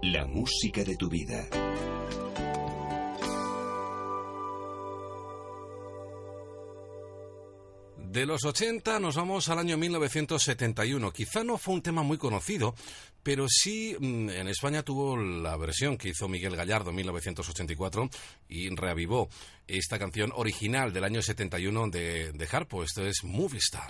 La música de tu vida. De los 80 nos vamos al año 1971. Quizá no fue un tema muy conocido, pero sí mm, en España tuvo la versión que hizo Miguel Gallardo en 1984 y reavivó esta canción original del año 71 de, Harpo. Esto es Movie Star.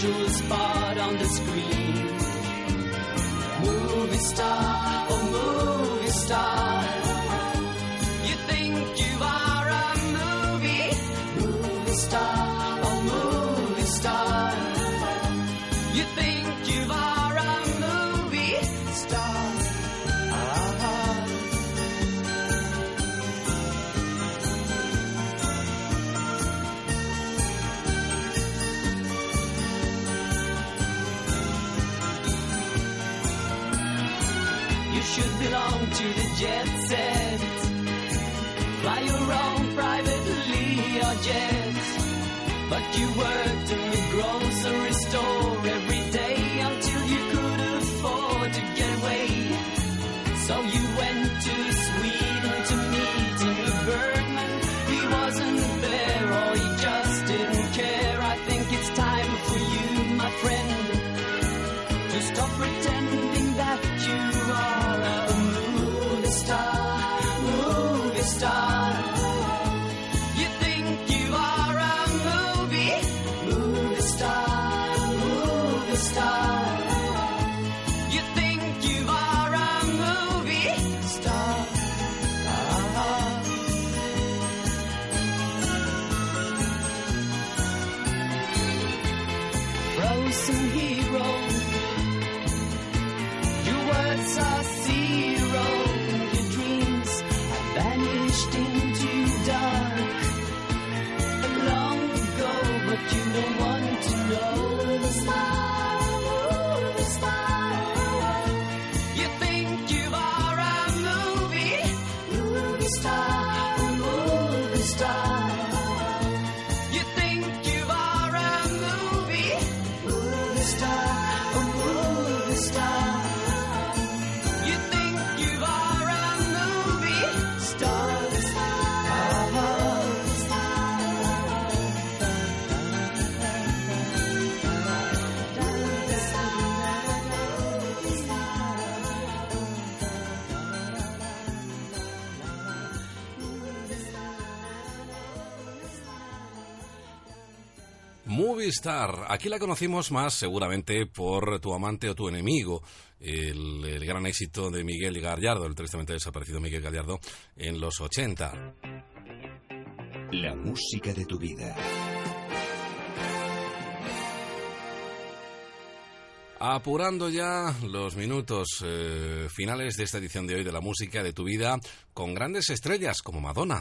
Commercial spot on the screen movie star, oh movie star. Jet set. Fly your own private Learjet. But you worked in the grocery store Star. Aquí la conocimos más seguramente por Tu amante o tu enemigo, el, el gran éxito de Miguel Gallardo, el tristemente desaparecido Miguel Gallardo, en los 80. La música de tu vida. Apurando ya los minutos eh, finales de esta edición de hoy de la música de tu vida con grandes estrellas como Madonna.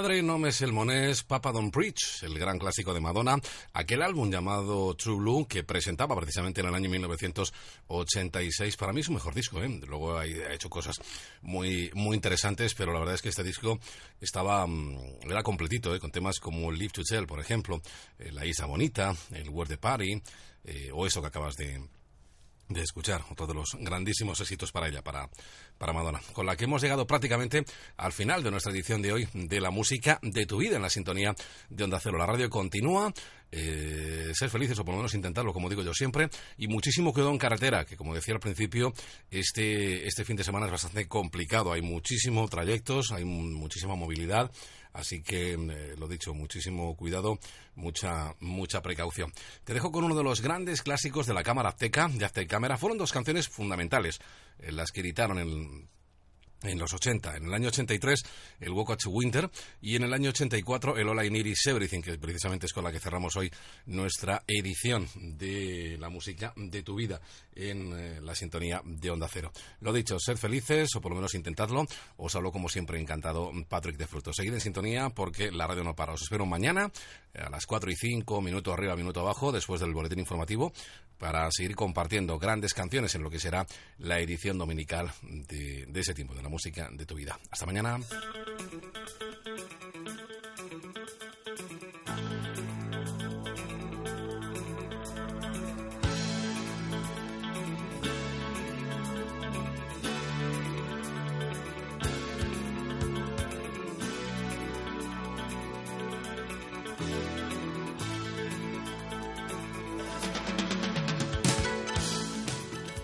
Padre no me es el monés, Papa Don't Preach, el gran clásico de Madonna, aquel álbum llamado True Blue que presentaba precisamente en el año 1986. Para mí es su mejor disco, ¿eh? Luego ha hecho cosas muy, muy interesantes, pero la verdad es que este disco estaba, mm, era completito, ¿eh? Con temas como Live to Tell, por ejemplo, eh, La Isla Bonita, el Word the Party, eh, o eso que acabas de, de escuchar, otro de los grandísimos éxitos para ella, para, para Madonna, con la que hemos llegado prácticamente al final de nuestra edición de hoy de la música de tu vida en la sintonía de Onda Cero. La radio continúa, eh, ser felices o por lo menos intentarlo, como digo yo siempre, y muchísimo cuidado en carretera, que como decía al principio, este, este fin de semana es bastante complicado, hay muchísimos trayectos, hay mu- muchísima movilidad. Así que, eh, lo dicho, muchísimo cuidado, mucha, mucha precaución. Te dejo con uno de los grandes clásicos de la cámara azteca, de Aztec Cámara. Fueron dos canciones fundamentales, eh, las que editaron en, en los 80. En el año 83, el Walk to Winter, y en el año 84, el All I Need Is Everything, que precisamente es con la que cerramos hoy nuestra edición de la música de tu vida en eh, la sintonía de Onda Cero. Lo dicho, sed felices, o por lo menos intentadlo. Os hablo, como siempre, encantado, Patrick de Frutos. Seguid en sintonía porque la radio no para. Os espero mañana eh, a las 4 y 5, minuto arriba, minuto abajo, después del boletín informativo, para seguir compartiendo grandes canciones en lo que será la edición dominical de, de ese tiempo, de la música de tu vida. Hasta mañana.